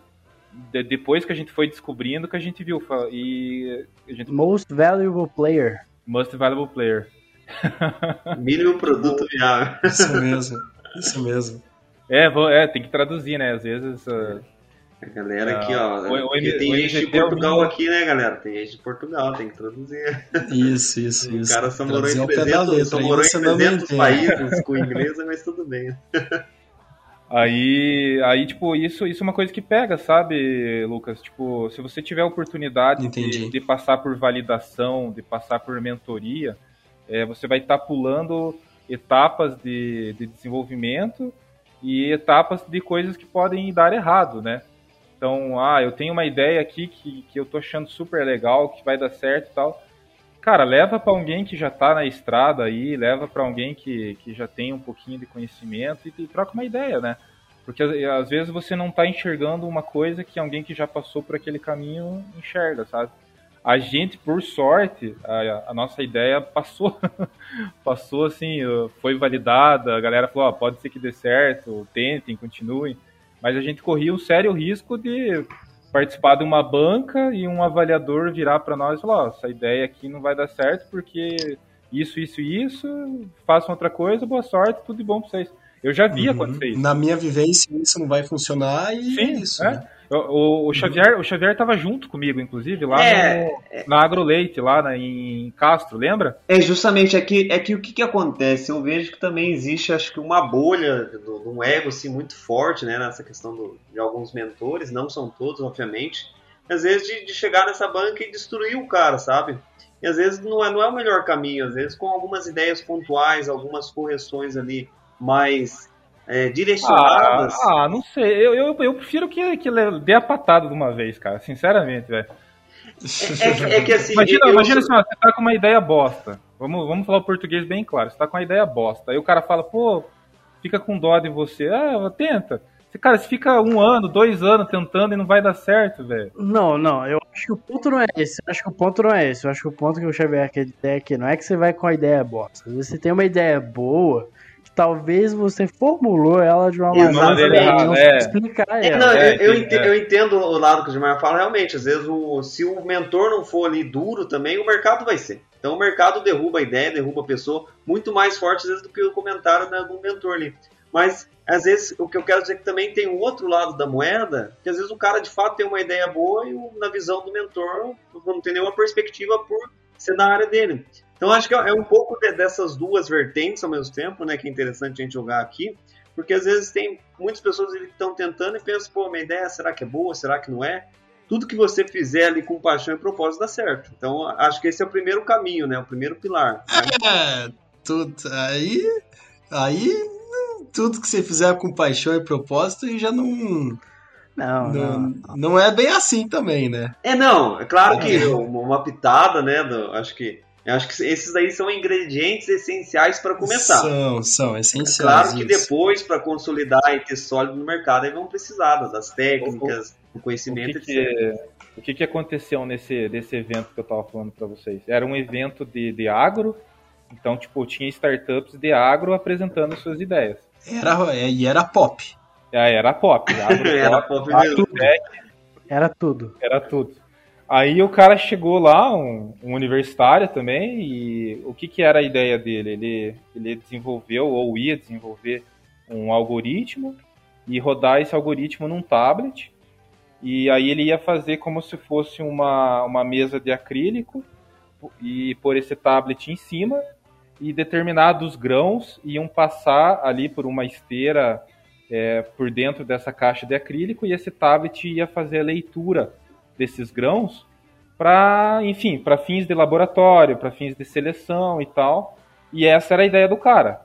de, depois que a gente foi descobrindo que a gente viu e a gente... Most Valuable Player. Most Valuable Player. Mínimo produto viável. Isso mesmo, isso mesmo. É, é, tem que traduzir, né? Às vezes. Uh, a galera aqui, ó. O, o, tem o gente de Portugal aqui, né, galera? Tem gente de Portugal, tem que traduzir. Isso, isso, isso. O cara só morou em 300, só morou em 300 países com inglês, mas tudo bem. Aí, aí, tipo, isso, isso é uma coisa que pega, sabe, Lucas? Tipo, se você tiver a oportunidade de, de, passar por validação, de passar por mentoria, é, você vai estar tá pulando etapas de, de desenvolvimento e etapas de coisas que podem dar errado, né? Então, ah, eu tenho uma ideia aqui que, que eu tô achando super legal, que vai dar certo e tal. Cara, leva para alguém que já tá na estrada aí, leva para alguém que, que já tem um pouquinho de conhecimento e, e troca uma ideia, né? Porque às vezes você não tá enxergando uma coisa que alguém que já passou por aquele caminho enxerga, sabe? A gente, por sorte, a, a nossa ideia passou, passou assim, foi validada, a galera falou, oh, pode ser que dê certo, tentem, continuem mas a gente corria um sério risco de participar de uma banca e um avaliador virar para nós e falar: oh, essa ideia aqui não vai dar certo porque isso, isso e isso, façam outra coisa, boa sorte, tudo de bom para vocês. Eu já vi uhum. acontecer isso. Na minha vivência, isso não vai funcionar e Sim, é isso. É. Né? O, o, o Xavier, o Xavier tava junto comigo, inclusive, lá É, no, na Agroleite, lá na- em Castro, lembra? É justamente é que, é que o que, que acontece? Eu vejo que também existe, acho que uma bolha de um ego assim, muito forte, né? Nessa questão do- de alguns mentores, não são todos, obviamente. Às vezes de, de chegar nessa banca e destruir o cara, sabe? E às vezes não é, não é o melhor caminho, às vezes com algumas ideias pontuais, algumas correções ali mais é, Ah, direcionadas. ah, não sei. Eu, eu, eu prefiro que, que dê a patada de uma vez, cara. Sinceramente, velho. É, que- é que assim. Imagina, eu- imagina assim, ó, você tá com uma ideia bosta. Vamos, vamos falar o português bem claro. Você tá com uma ideia bosta. Aí o cara fala, pô, fica com dó de você. Ah, tenta. Você, cara, você fica um ano, dois anos tentando e não vai dar certo, velho. Não, não, eu acho que o ponto não é esse. Eu acho que o ponto não é esse. Eu acho que o ponto que o Xavier quer dizer aqui não é que você vai com a ideia bosta. Às vezes Você tem uma ideia boa, talvez você formulou ela de uma maneira que não É. explicar É, ela. não, É, eu, eu sim, entendo, é. eu entendo o lado que o Gilmar fala, realmente, às vezes o, se o mentor não for ali duro também, o mercado vai ser. Então o mercado derruba a ideia, derruba a pessoa, muito mais forte às vezes do que o comentário né, do mentor ali. Mas às vezes o que eu quero dizer é que também tem o outro lado da moeda, que às vezes o cara de fato tem uma ideia boa e na visão do mentor não tem nenhuma perspectiva por ser da área dele. Então acho que é um pouco de- dessas duas vertentes ao mesmo tempo, né, que é interessante a gente jogar aqui. Porque às vezes tem muitas pessoas ali que estão tentando e pensam, pô, minha ideia, será que é boa? Será que não é? Tudo que você fizer ali com paixão e propósito dá certo. Então, acho que esse é o primeiro caminho, né? O primeiro pilar. É, tudo, aí, aí tudo que você fizer com paixão e propósito já não, Não, não. não, não é bem assim também, né? É, não, é claro que uma, uma pitada, né? do- acho que eu acho que esses aí são ingredientes essenciais para começar. São, são essenciais. Claro que isso. depois, para consolidar e ter sólido no mercado, aí vão precisar das técnicas, do O conhecimento, que, etc. que, o que, que aconteceu nesse desse evento que eu tava falando pra vocês? Era um evento de, de agro, então, tipo, tinha startups de agro apresentando suas ideias. Era, é, e era pop. Ah, Era pop, agro, Era pop, pop mesmo. tech, Era tudo. era tudo. Aí o cara chegou lá, um, um universitário também, e o que, que era a ideia dele? Ele, ele desenvolveu ou ia desenvolver um algoritmo e rodar esse algoritmo num tablet. E aí ele ia fazer como se fosse uma, uma mesa de acrílico e pôr esse tablet em cima e determinados grãos iam passar ali por uma esteira é, por dentro dessa caixa de acrílico e esse tablet ia fazer a leitura desses grãos para, enfim, para fins de laboratório, para fins de seleção e tal. E essa era a ideia do cara.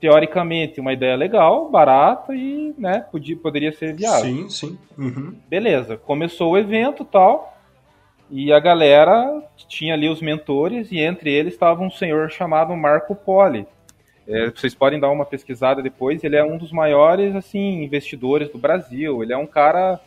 Teoricamente, uma ideia legal, barata e, né, podia, poderia ser viável. Sim, sim. Uhum. Beleza, começou o evento tal, e a galera tinha ali os mentores, e entre eles estava um senhor chamado Marco Poli. É, vocês podem dar uma pesquisada depois, ele é um dos maiores assim investidores do Brasil, ele é um cara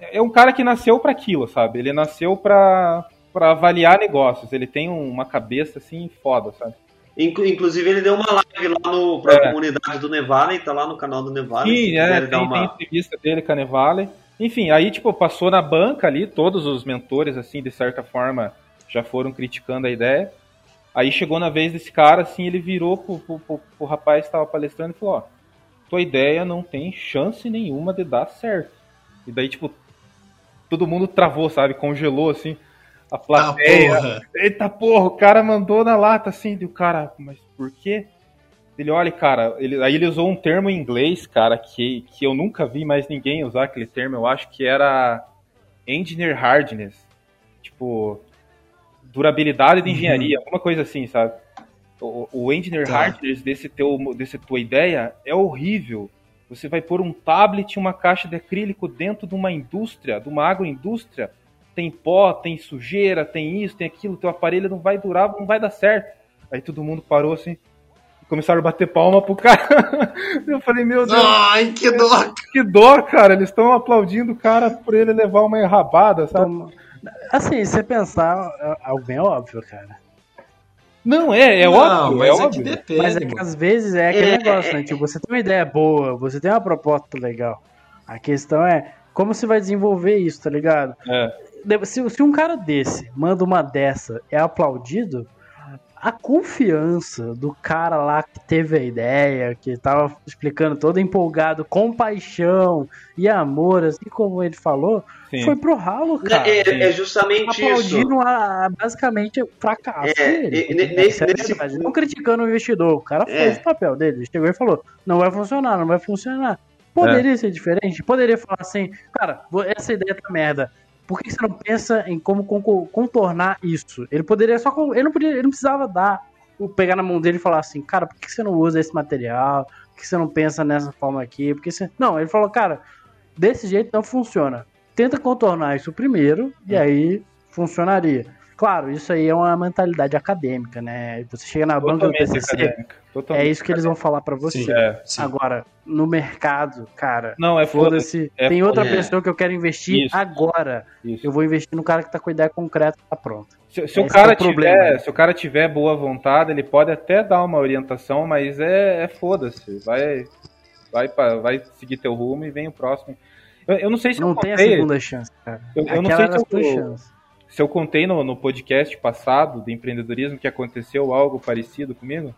é um cara que nasceu para aquilo, sabe? Ele nasceu para para avaliar negócios, ele tem uma cabeça assim foda, sabe? Inclu- Inclusive, ele deu uma live lá no, pra É. comunidade do Nevale, tá lá no canal do Nevale. Sim, é, tem, uma- tem entrevista dele com a Nevale. Enfim, aí, tipo, passou na banca ali, todos os mentores, assim, de certa forma, já foram criticando a ideia. Aí chegou na vez desse cara, assim, ele virou pro, pro, pro, pro rapaz que estava palestrando e falou, ó, tua ideia não tem chance nenhuma de dar certo. E daí, tipo, todo mundo travou, sabe? Congelou, assim, a Ah, plateia. porra. Eita porra, o cara mandou na lata assim, o cara, mas por quê? Ele, olha, cara, ele, aí ele usou um termo em inglês, cara, que, que eu nunca vi mais ninguém usar aquele termo, eu acho que era engineer hardness. Tipo, durabilidade de engenharia, alguma coisa assim, sabe? O, o engineer Tá. hardness desse, teu, desse tua ideia é horrível. Você vai pôr um tablet e uma caixa de acrílico dentro de uma indústria, de uma agroindústria. Tem pó, tem sujeira, tem isso, tem aquilo, teu aparelho não vai durar, não vai dar certo. Aí todo mundo parou assim e começaram a bater palma pro cara. Eu falei, meu Deus, Ai, que dó! que dó, cara. Eles estão aplaudindo o cara por ele levar uma enrabada, sabe? Assim, se você pensar, é algo bem óbvio, cara. Não, é, é Não, óbvio, mas é é, que óbvio. depende. Mas é que às vezes é aquele É, negócio, é, né? Tipo, você tem uma ideia boa, você tem uma proposta legal. A questão é como você vai desenvolver isso, tá ligado? É. Se, se um cara desse manda uma dessa, é aplaudido, a confiança do cara lá que teve a ideia, que tava explicando todo empolgado, com paixão e amor, assim como ele falou, Sim. foi pro ralo, cara. É, é justamente isso. Aplaudindo a, basicamente o fracasso É, dele. nesse- é nesse ponto- Não criticando o investidor, o cara É. fez o papel dele. Ele chegou e falou: não vai funcionar, não vai funcionar. Poderia ser diferente? Poderia falar assim, cara, essa ideia tá merda. Por que você não pensa em como con- contornar isso? Ele poderia só. Ele não, podia, ele não precisava dar, o- pegar na mão dele e falar assim, cara, por que você não usa esse material? Por que você não pensa nessa forma aqui? Por que você... Não, ele falou, cara, desse jeito não funciona. Tenta contornar isso primeiro e aí funcionaria. Claro, isso aí é uma mentalidade acadêmica, né? Você chega na banca do Totalmente TCC, acadêmica. é Totalmente isso que eles vão falar pra você. Sim. É. Sim. Agora, no mercado, cara, Não, é foda-se. é Tem outra foda-se. pessoa que eu quero investir Isso. agora. Isso. Eu vou investir no cara que tá com ideia concreta, tá pronto. Se, se o cara é o problema. tiver, se o cara tiver boa vontade, ele pode até dar uma orientação, mas é, é foda-se. Vai, vai, pra- vai seguir teu rumo e vem o próximo. Eu, eu não sei se Não eu tem a segunda chance, cara. Eu- eu não sei se eu- chance. Se eu contei no, no podcast passado de empreendedorismo que aconteceu algo parecido comigo.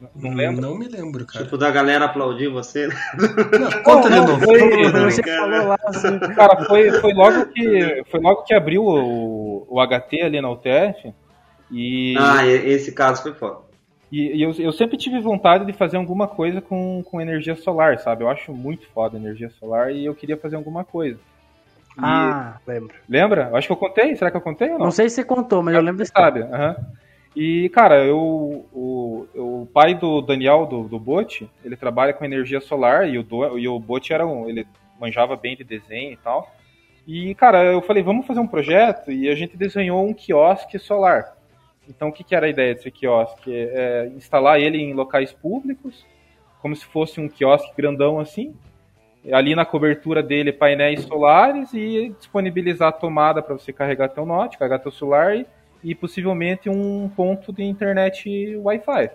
Não, não lembro. Não me lembro, cara. Tipo, da galera aplaudir você. Não, conta de novo. foi-. Você cara. falou lá assim, Cara, foi, foi logo que foi logo que abriu o, o HT ali na UTF e, Ah, esse caso foi foda. e, e eu, eu sempre tive vontade de fazer alguma coisa com, com energia solar, sabe? Eu acho muito foda a energia solar e eu queria fazer alguma coisa. E- Ah, lembro. Lembra? Eu acho que eu contei. Será que eu contei ou não? Não sei se você contou, mas eu lembro desse sabe? aham. E, cara, eu, o, o pai do Daniel, do, do Bote, ele trabalha com energia solar e o, do, e o Bote era um, ele manjava bem de desenho e tal. E, cara, eu falei, vamos fazer um projeto e a gente desenhou um quiosque solar. Então, o que, que era a ideia desse quiosque? É, instalar ele em locais públicos, como se fosse um quiosque grandão assim. Ali na cobertura dele, painéis solares e disponibilizar a tomada para você carregar teu note, carregar teu celular e e possivelmente um ponto de internet Wi-Fi.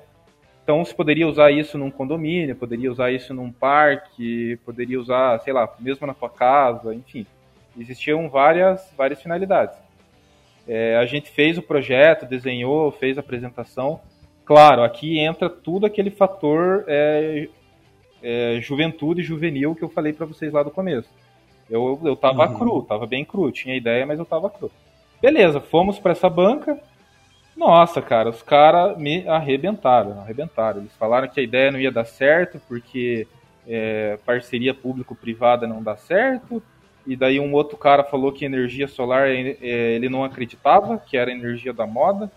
Então você poderia usar isso num condomínio, poderia usar isso num parque, poderia usar, sei lá, mesmo na tua casa, enfim. Existiam várias, várias finalidades. É, a gente fez o projeto, desenhou, fez a apresentação. Claro, aqui entra tudo aquele fator é, é, juventude juvenil que eu falei para vocês lá do começo. Eu, eu tava Uhum. cru, tava bem cru, tinha ideia, mas eu tava cru. Beleza, fomos para essa banca. Nossa, cara, os caras me arrebentaram, arrebentaram. Eles falaram que a ideia não ia dar certo porque é, parceria público-privada não dá certo. E daí um outro cara falou que energia solar é, ele não acreditava, que era energia da moda,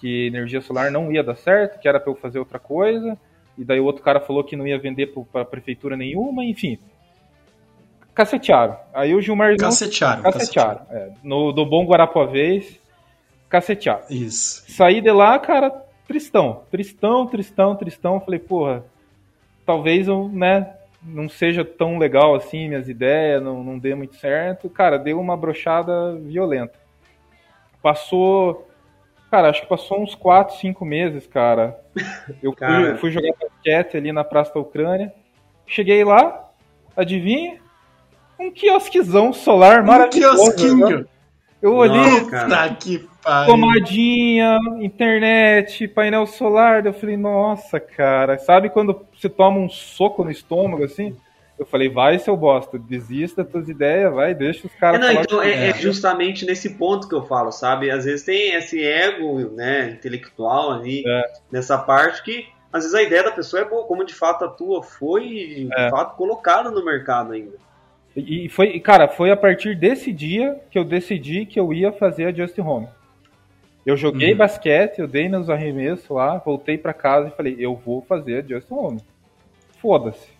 que energia solar não ia dar certo, que era para eu fazer outra coisa. E daí o outro cara falou que não ia vender para prefeitura nenhuma, enfim. Cacetearam. Aí o Gilmar Cacetearam. Cacetearam. É, no, do bom Guarapavês, cacetearam. Isso. Saí de lá, cara, tristão. Tristão, tristão, tristão. Falei, porra, talvez eu, né, não seja tão legal assim, minhas ideias, não, não dê muito certo. Cara, deu uma brochada violenta. Passou. Cara, acho que passou uns 4, 5 meses, cara. Eu fui, Cara. eu fui jogar basquete ali na Praça da Ucrânia. Cheguei lá, adivinha? Um quiosquezão solar Um maravilhoso. né? quiosquinho. Eu olhei, Nossa, cara. Tá que pariu. tomadinha, internet, painel solar. Eu falei, nossa, cara, sabe quando você toma um soco no estômago assim? Eu falei, vai, seu bosta, desista das tuas ideias, vai, deixa os É, caras não, falar então é, é justamente nesse ponto que eu falo, sabe? Às vezes tem esse ego, né, intelectual ali, É. nessa parte que às vezes a ideia da pessoa é boa, como de fato a tua foi, de É. fato, colocada no mercado ainda. E foi, cara, foi a partir desse dia que eu decidi que eu ia fazer a Just Home. Eu joguei Uhum. basquete, eu dei meus arremessos lá, voltei pra casa e falei, eu vou fazer a Just Home. Foda-se.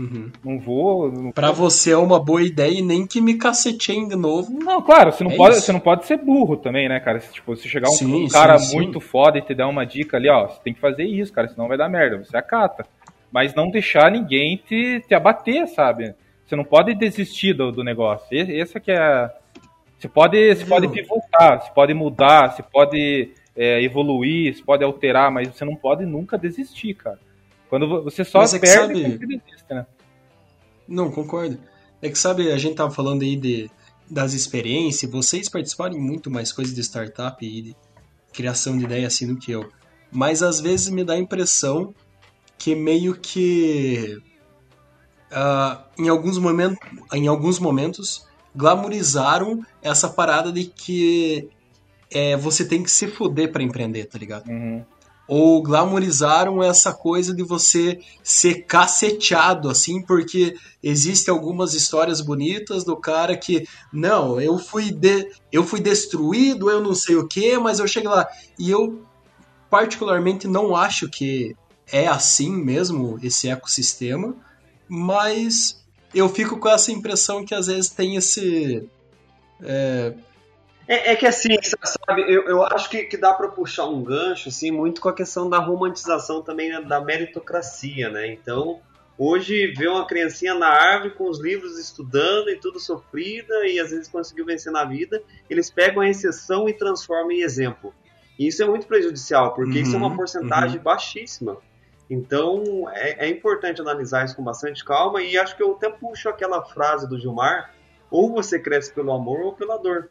Uhum. Não vou. Não Pra você é uma boa ideia e nem que me caceteiem de novo. Não, claro, você não, É pode, isso. você não pode ser burro também, né, cara? Se, tipo, se chegar um, Sim, um cara sim, sim. muito foda e te dar uma dica ali, ó, você tem que fazer isso, cara, senão vai dar merda, você acata. Mas não deixar ninguém te, te abater, sabe? Você não pode desistir do, do negócio. Essa que é. a- Você pode, você pode pivotar, você pode mudar, você pode é, evoluir, você pode alterar, mas você não pode nunca desistir, cara. Quando vo- você só Mas é que perde sabe- quando você desiste? Não, concordo. É que sabe, a gente tava falando aí de, das experiências, vocês participarem muito mais coisas de startup e de- criação de ideia assim do que eu. Mas às vezes me dá a impressão que meio que uh, em, alguns momentos, em alguns momentos glamorizaram essa parada de que é, você tem que se fuder para empreender, tá ligado? Uhum. Ou glamorizaram essa coisa de você ser caceteado, assim, porque existem algumas histórias bonitas do cara que, não, eu fui, de, eu fui destruído, eu não sei o que, mas eu cheguei lá. E eu, particularmente, não acho que é assim mesmo esse ecossistema, mas eu fico com essa impressão que às vezes tem esse. É, é, é, que assim, sabe, eu, eu acho que, que dá para puxar um gancho, assim, muito com a questão da romantização também né, da meritocracia, né? Então, hoje vê uma criancinha na árvore com os livros estudando e tudo sofrida e às vezes conseguiu vencer na vida, eles pegam a exceção e transformam em exemplo. E isso é muito prejudicial, porque uhum, isso é uma uhum, porcentagem uhum. baixíssima. Então, é, é importante analisar isso com bastante calma e acho que eu até puxo aquela frase do Gilmar, ou você cresce pelo amor ou pela dor.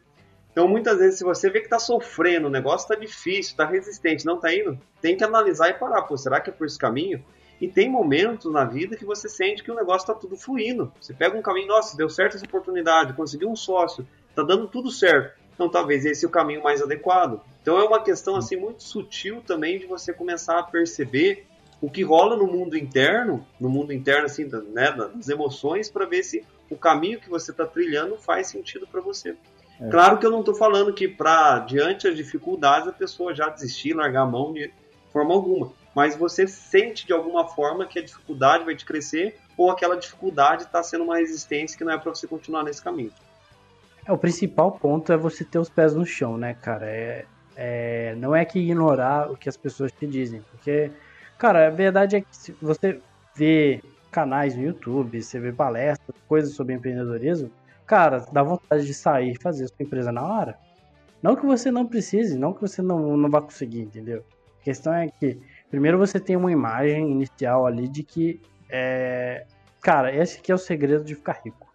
Então, muitas vezes, se você vê que está sofrendo, o negócio está difícil, está resistente, não está indo, tem que analisar e parar. Pô, será que é por esse caminho? E tem momentos na vida que você sente que o negócio está tudo fluindo. Você pega um caminho, nossa, deu certo essa oportunidade, conseguiu um sócio, está dando tudo certo. Então, talvez esse é o caminho mais adequado. Então, é uma questão assim muito sutil também de você começar a perceber o que rola no mundo interno, no mundo interno assim, né, das emoções, para ver se o caminho que você está trilhando faz sentido para você. É. Claro que eu não estou falando que para diante das dificuldades a pessoa já desistir, largar a mão de forma alguma, mas você sente de alguma forma que a dificuldade vai te crescer ou aquela dificuldade está sendo uma resistência que não é para você continuar nesse caminho. É, o principal ponto é você ter os pés no chão, né, cara? É, é, não é que ignorar o que as pessoas te dizem, porque, cara, a verdade é que se você vê canais no YouTube, você vê palestras, coisas sobre empreendedorismo, cara, dá vontade de sair e fazer sua empresa na hora. Não que você não precise, não que você não, não vá conseguir, entendeu? A questão é que, primeiro você tem uma imagem inicial ali de que, é... cara, esse aqui é o segredo de ficar rico.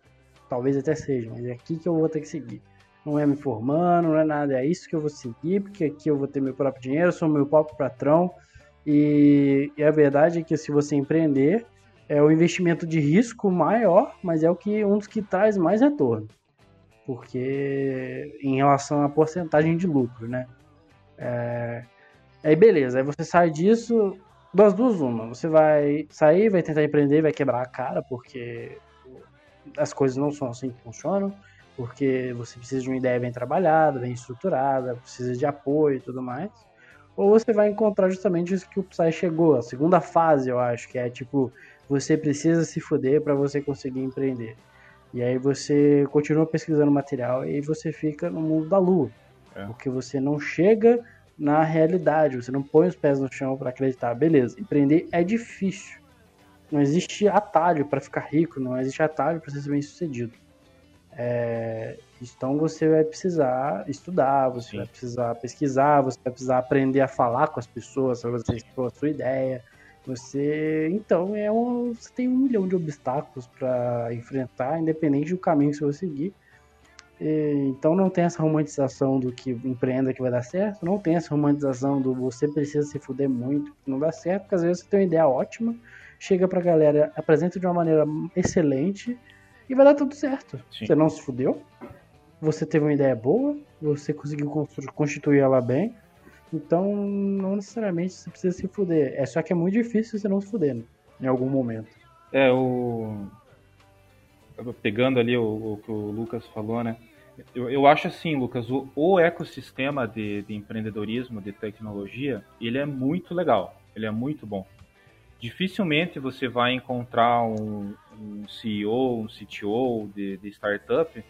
Talvez até seja, mas é aqui que eu vou ter que seguir. Não é me formando, não é nada, é isso que eu vou seguir, porque aqui eu vou ter meu próprio dinheiro, sou meu próprio patrão. E, e a verdade é que se você empreender, é o investimento de risco maior, mas é o que um dos que traz mais retorno. Porque em relação à porcentagem de lucro, né? É... Aí beleza, aí você sai disso, das duas uma. Você vai sair, vai tentar empreender, vai quebrar a cara, porque as coisas não são assim que funcionam, porque você precisa de uma ideia bem trabalhada, bem estruturada, precisa de apoio e tudo mais. Ou você vai encontrar justamente isso que o Psy chegou, a segunda fase, eu acho, que é tipo, você precisa se fuder para você conseguir empreender. E aí você continua pesquisando material e você fica no mundo da lua. É. Porque você não chega na realidade, você não põe os pés no chão para acreditar. Beleza, empreender é difícil. Não existe atalho para ficar rico, não existe atalho para ser bem sucedido. É, então você vai precisar estudar, você Sim. vai precisar pesquisar, você vai precisar aprender a falar com as pessoas para você expor a sua ideia, você, então, é um, você tem um milhão de obstáculos para enfrentar, independente do caminho que você vai seguir. E, então, não tem essa romantização do que empreenda que vai dar certo, não tem essa romantização do você precisa se fuder muito não dá certo, porque às vezes você tem uma ideia ótima, chega pra galera, apresenta de uma maneira excelente e vai dar tudo certo. Sim. Você não se fudeu, você teve uma ideia boa, você conseguiu constituir ela bem, então, não necessariamente você precisa se fuder. É só que é muito difícil você não se fuder, né? em algum momento. É, o. Pegando ali o, o que o Lucas falou, né? Eu, eu acho assim, Lucas, o, o ecossistema de, de, empreendedorismo, de tecnologia, ele é muito legal, ele é muito bom. Dificilmente você vai encontrar um, um CEO, um CTO de, de startup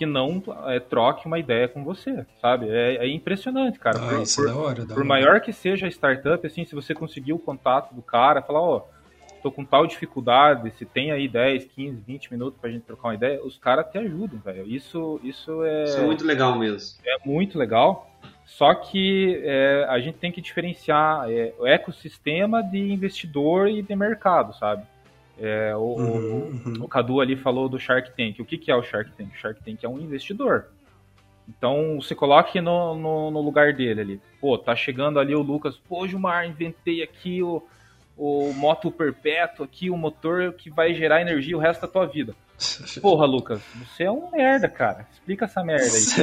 que não é, troque uma ideia com você, sabe? É, é impressionante, cara. Ah, por, isso é por, da hora, da por maior que seja a startup, assim, se você conseguir o contato do cara, falar, ó, oh, tô com tal dificuldade, se tem aí 10, 15, 20 minutos pra gente trocar uma ideia, os caras te ajudam, velho. Isso, isso é... Isso é muito legal mesmo. É muito legal. Só que é, a gente tem que diferenciar é, o ecossistema de investidor e de mercado, sabe? É, o, uhum, uhum. o, Cadu ali falou do Shark Tank. O que, que é o Shark Tank? O Shark Tank é um investidor. Então, se coloque no, no, no, lugar dele ali. Pô, tá chegando ali o Lucas. Pô, Gilmar, inventei aqui o, o moto perpétuo, aqui o motor que vai gerar energia o resto da tua vida. Porra, Lucas, você é um merda, cara. Explica essa merda aí. Você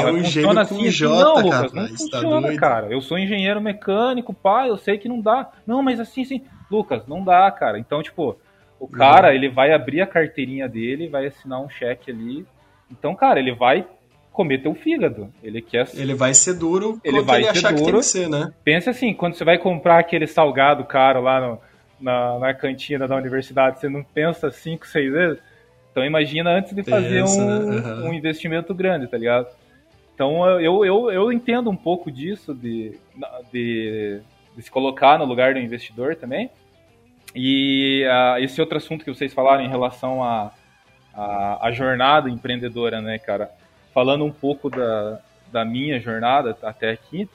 é um funciona assim, assim, J, não, Lucas, não tá funciona, tá cara. Eu sou engenheiro mecânico, pá, eu sei que não dá. Não, mas assim, sim. Lucas, não dá, cara. Então, tipo, o cara, uhum. ele vai abrir a carteirinha dele, vai assinar um cheque ali. Então, cara, ele vai comer teu fígado. Ele quer. Ele vai ser duro ele vai ele achar duro. que tem que ser, né? Pensa assim, quando você vai comprar aquele salgado caro lá no, na, na cantina da universidade, você não pensa cinco, seis vezes? Então imagina antes de fazer Pensa, um, uhum. um investimento grande, tá ligado? Então eu, eu, eu entendo um pouco disso, de, de, de se colocar no lugar do investidor também. E uh, esse outro assunto que vocês falaram em relação à a, a, a, jornada empreendedora, né, cara? Falando um pouco da, da minha jornada até aqui,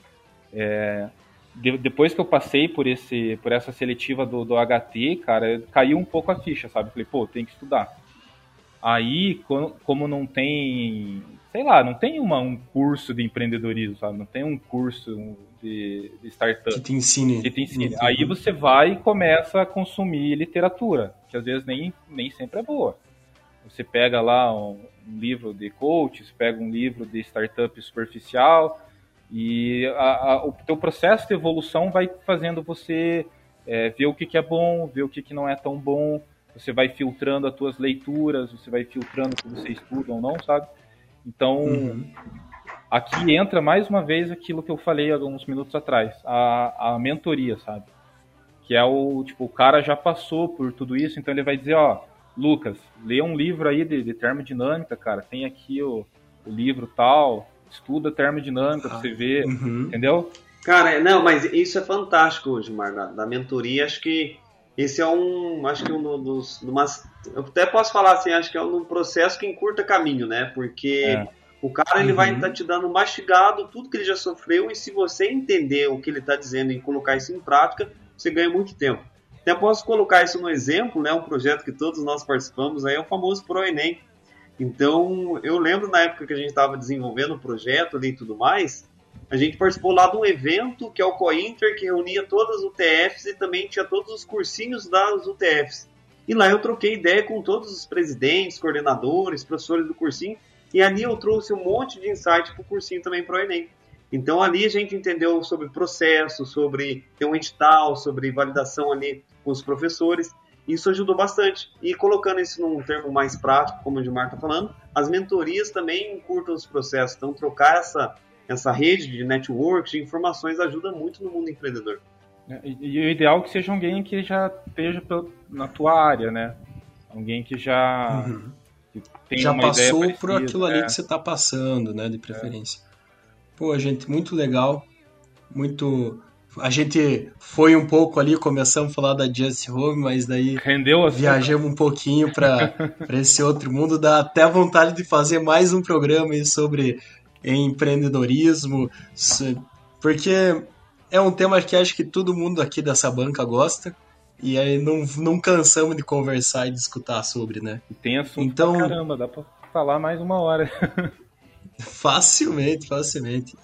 é, de, depois que eu passei por, esse, por essa seletiva do, do HT, cara, caiu um pouco a ficha, sabe? Falei, pô, tem que estudar. Aí, como não tem, sei lá, não tem uma, um curso de empreendedorismo, sabe? Não tem um curso de, de startup. Que te ensine. Que te ensine. Aí você vai e começa a consumir literatura, que às vezes nem, nem sempre é boa. Você pega lá um, um livro de coach, você pega um livro de startup superficial, e a, a, o teu processo de evolução vai fazendo você é, ver o que, que é bom, ver o que, que não é tão bom. Você vai filtrando as tuas leituras, você vai filtrando o que você estuda ou não, sabe? Então, uhum. Aqui entra mais uma vez aquilo que eu falei alguns minutos atrás, a, a mentoria, sabe? Que é o, tipo, o cara já passou por tudo isso, então ele vai dizer, ó, Lucas, lê um livro aí de, de termodinâmica, cara, tem aqui o, o livro tal, estuda termodinâmica, ah, você vê, uhum. entendeu? Cara, não, mas isso é fantástico, Gilmar, da, da mentoria. Acho que esse é um, acho que um dos, umas, eu até posso falar assim, acho que é um processo que encurta caminho, né? Porque é. O cara ele uhum. vai estar tá te dando mastigado tudo que ele já sofreu e se você entender o que ele está dizendo e colocar isso em prática, você ganha muito tempo. Até posso colocar isso no exemplo, né? Um projeto que todos nós participamos aí é o famoso ProEnem. Então, eu lembro na época que a gente estava desenvolvendo o projeto ali e tudo mais, a gente participou lá de um evento que é o Cointer, que reunia todas as UTFs e também tinha todos os cursinhos das UTFs. E lá eu troquei ideia com todos os presidentes, coordenadores, professores do cursinho, e ali eu trouxe um monte de insight para o cursinho também para o Enem. Então ali a gente entendeu sobre processo, sobre ter um edital, sobre validação ali com os professores. Isso ajudou bastante. E colocando isso num termo mais prático, como o Gilmar está falando, as mentorias também encurtam os processos. Então, trocar essa, essa rede de network, de informações, ajuda muito no mundo empreendedor. É, e, e o ideal é que seja alguém que já esteja na tua área, né? Alguém que já uhum. Já passou por aquilo ali é. que você está passando, né? De preferência. É. Pô, gente, muito legal. Muito a gente foi um pouco ali, começamos a falar da Just Home, mas daí Rendeu viajamos um pouquinho para esse outro mundo. Dá até vontade de fazer mais um programa sobre empreendedorismo, porque é um tema que acho que todo mundo aqui dessa banca gosta. E aí não, não cansamos de conversar e de escutar sobre, né? E tem assunto então, pra caramba, dá pra falar mais uma hora. facilmente, facilmente.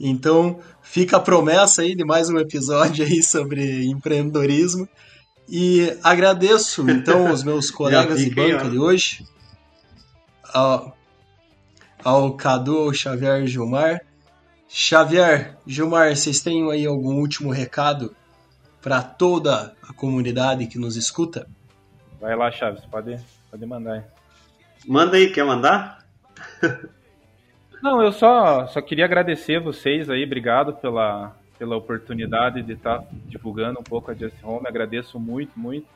Então, fica a promessa aí de mais um episódio aí sobre empreendedorismo. E agradeço, então, os meus colegas de banca de hoje, ao, ao Cadu, ao Xavier e Gilmar. Xavier, Gilmar, vocês têm aí algum último recado para toda a comunidade que nos escuta? Vai lá, Chaves, pode, pode mandar aí. Manda aí, quer mandar? Não, eu só, só queria agradecer vocês aí, obrigado pela, pela oportunidade de estar tá divulgando um pouco a Just Home. Agradeço muito, muito.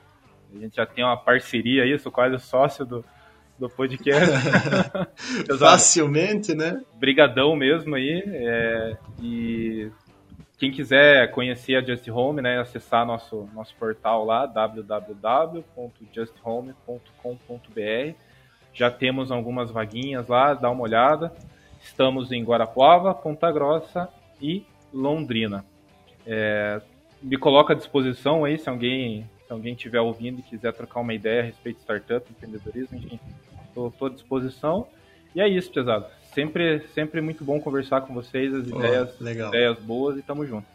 A gente já tem uma parceria aí, sou quase sócio do, do podcast. Facilmente, né? Brigadão mesmo aí. É, e quem quiser conhecer a Just Home, né, acessar nosso, nosso portal lá, www.justhome.com.br. Já temos algumas vaguinhas lá, dá uma olhada. Estamos em Guarapuava, Ponta Grossa e Londrina. É, me coloco à disposição aí se alguém se alguém estiver ouvindo e quiser trocar uma ideia a respeito de startup, empreendedorismo, enfim, estou à disposição. E é isso, pesado. Sempre, sempre muito bom conversar com vocês, as Pô, ideias, legal. ideias boas e tamo junto.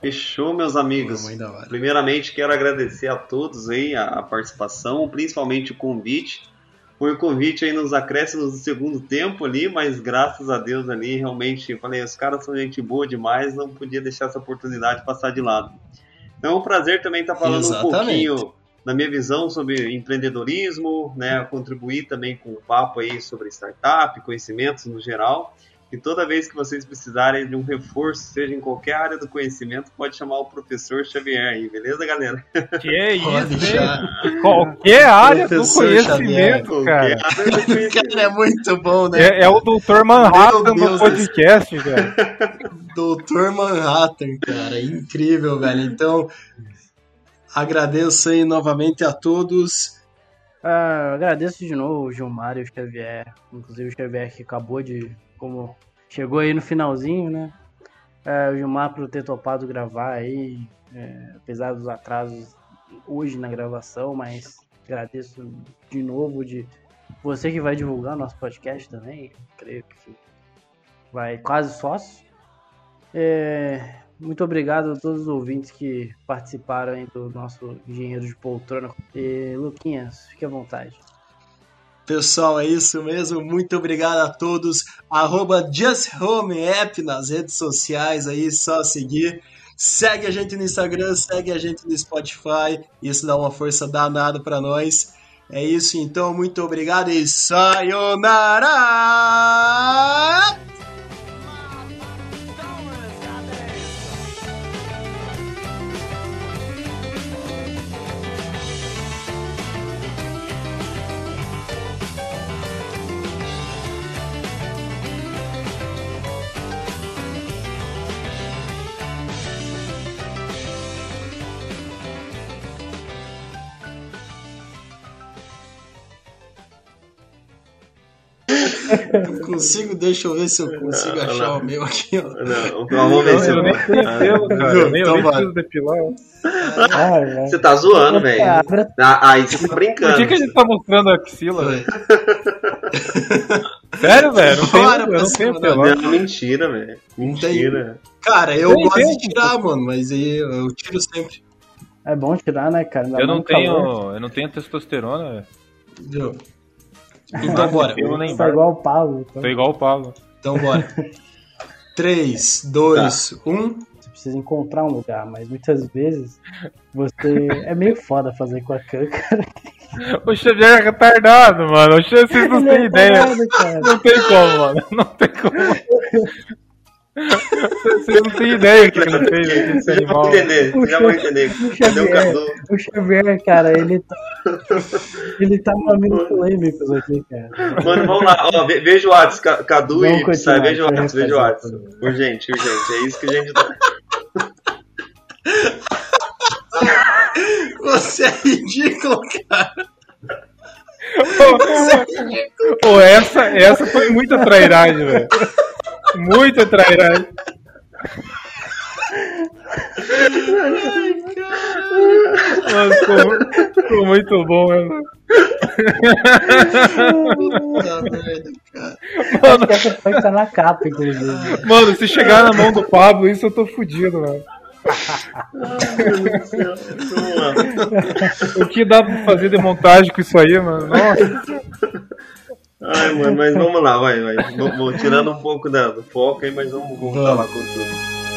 Fechou, meus amigos. Primeiramente, quero agradecer a todos aí a, a participação, principalmente o convite. Foi o convite aí nos acréscimos do segundo tempo ali, mas graças a Deus ali, realmente, eu falei, os caras são gente boa demais, não podia deixar essa oportunidade passar de lado. Então é um prazer também estar falando um Exatamente. pouquinho da minha visão sobre empreendedorismo, né, contribuir também com o papo aí sobre startup, conhecimentos no geral. E toda vez que vocês precisarem de um reforço, seja em qualquer área do conhecimento, pode chamar o professor Xavier aí, beleza, galera? Que é isso, hein? Qualquer área do conhecimento, cara. Qualquer área do conhecimento. Cara, é muito bom, né? É, é o Dr. Manhattan do podcast, velho. Doutor Manhattan, cara, incrível, velho. Então, agradeço aí novamente a todos. Ah, agradeço de novo o Gilmar e o Xavier. Inclusive o Xavier que acabou de. Como chegou aí no finalzinho, né? É, o Gilmar por ter topado gravar aí, é, apesar dos atrasos hoje na gravação, mas agradeço de novo de você que vai divulgar nosso podcast também. Creio que vai quase sócio. É, muito obrigado a todos os ouvintes que participaram do nosso Engenheiro de Poltrona. E, Luquinhas, fique à vontade. Pessoal, é isso mesmo. Muito obrigado a todos. Arroba Just Home App nas redes sociais aí, só seguir. Segue a gente no Instagram, segue a gente no Spotify. Isso dá uma força danada para nós. É isso então, muito obrigado e sayonara! Não consigo, deixa eu ver se eu consigo Não, achar não. o meu aqui, ó. Não, vamos ver Eu, se eu nem tenho pelo, cara. Eu nem, eu Então preciso depilar. Ah, é. Você tá zoando, velho. Ah, Aí você tá brincando. Por que, que a gente tá mostrando a axila, velho? Sério, velho? Não Bora eu não tenho pelo. Não, mentira, velho. Mentira. Cara, eu Tem, gosto tem. de tirar, mano, mas aí eu tiro sempre. É bom tirar, né, cara? Eu não calor. tenho. Eu não tenho testosterona, velho. Então bora. Eu nem Tá igual o Paulo. Então Tô igual o Pablo. Então bora. 3, 2, 1. você precisa encontrar um lugar, mas muitas vezes você. É meio foda fazer com a Khan, cara. O Xavier é retardado, mano. O Xavier, vocês não Ele têm é ideia. cara. Não tem como, mano. Não tem como. Vocês não têm ideia do que ele fez aqui, esse Você já animal. entender, você já vão entender. O Xavier. O Xavier, cara, ele tá. Ele tá mina polêmicos aqui, cara. Mano, vamos lá. Ó, ve- veja o Ca- Cadu Vamos e continuar, veja o eu Whats, veja o favor. Urgente, urgente. É isso que a gente tá. Você é ridículo, cara. Pô, essa, essa foi muita trairagem, velho. Muita trairagem. Mano, ficou, ficou muito bom, mano. Puta merda, cara. Que essa foi tá na capa, inclusive. Mano, se chegar na mão do Pablo, isso eu tô fudido, mano. Lá. O que dá pra fazer de montagem com isso aí, mano? Nossa. Ai, mano, mas vamos lá, vai, vai. Vamos, vamos tirando um pouco da- do foco aí, mas vamos voltar Vamos. lá com tudo.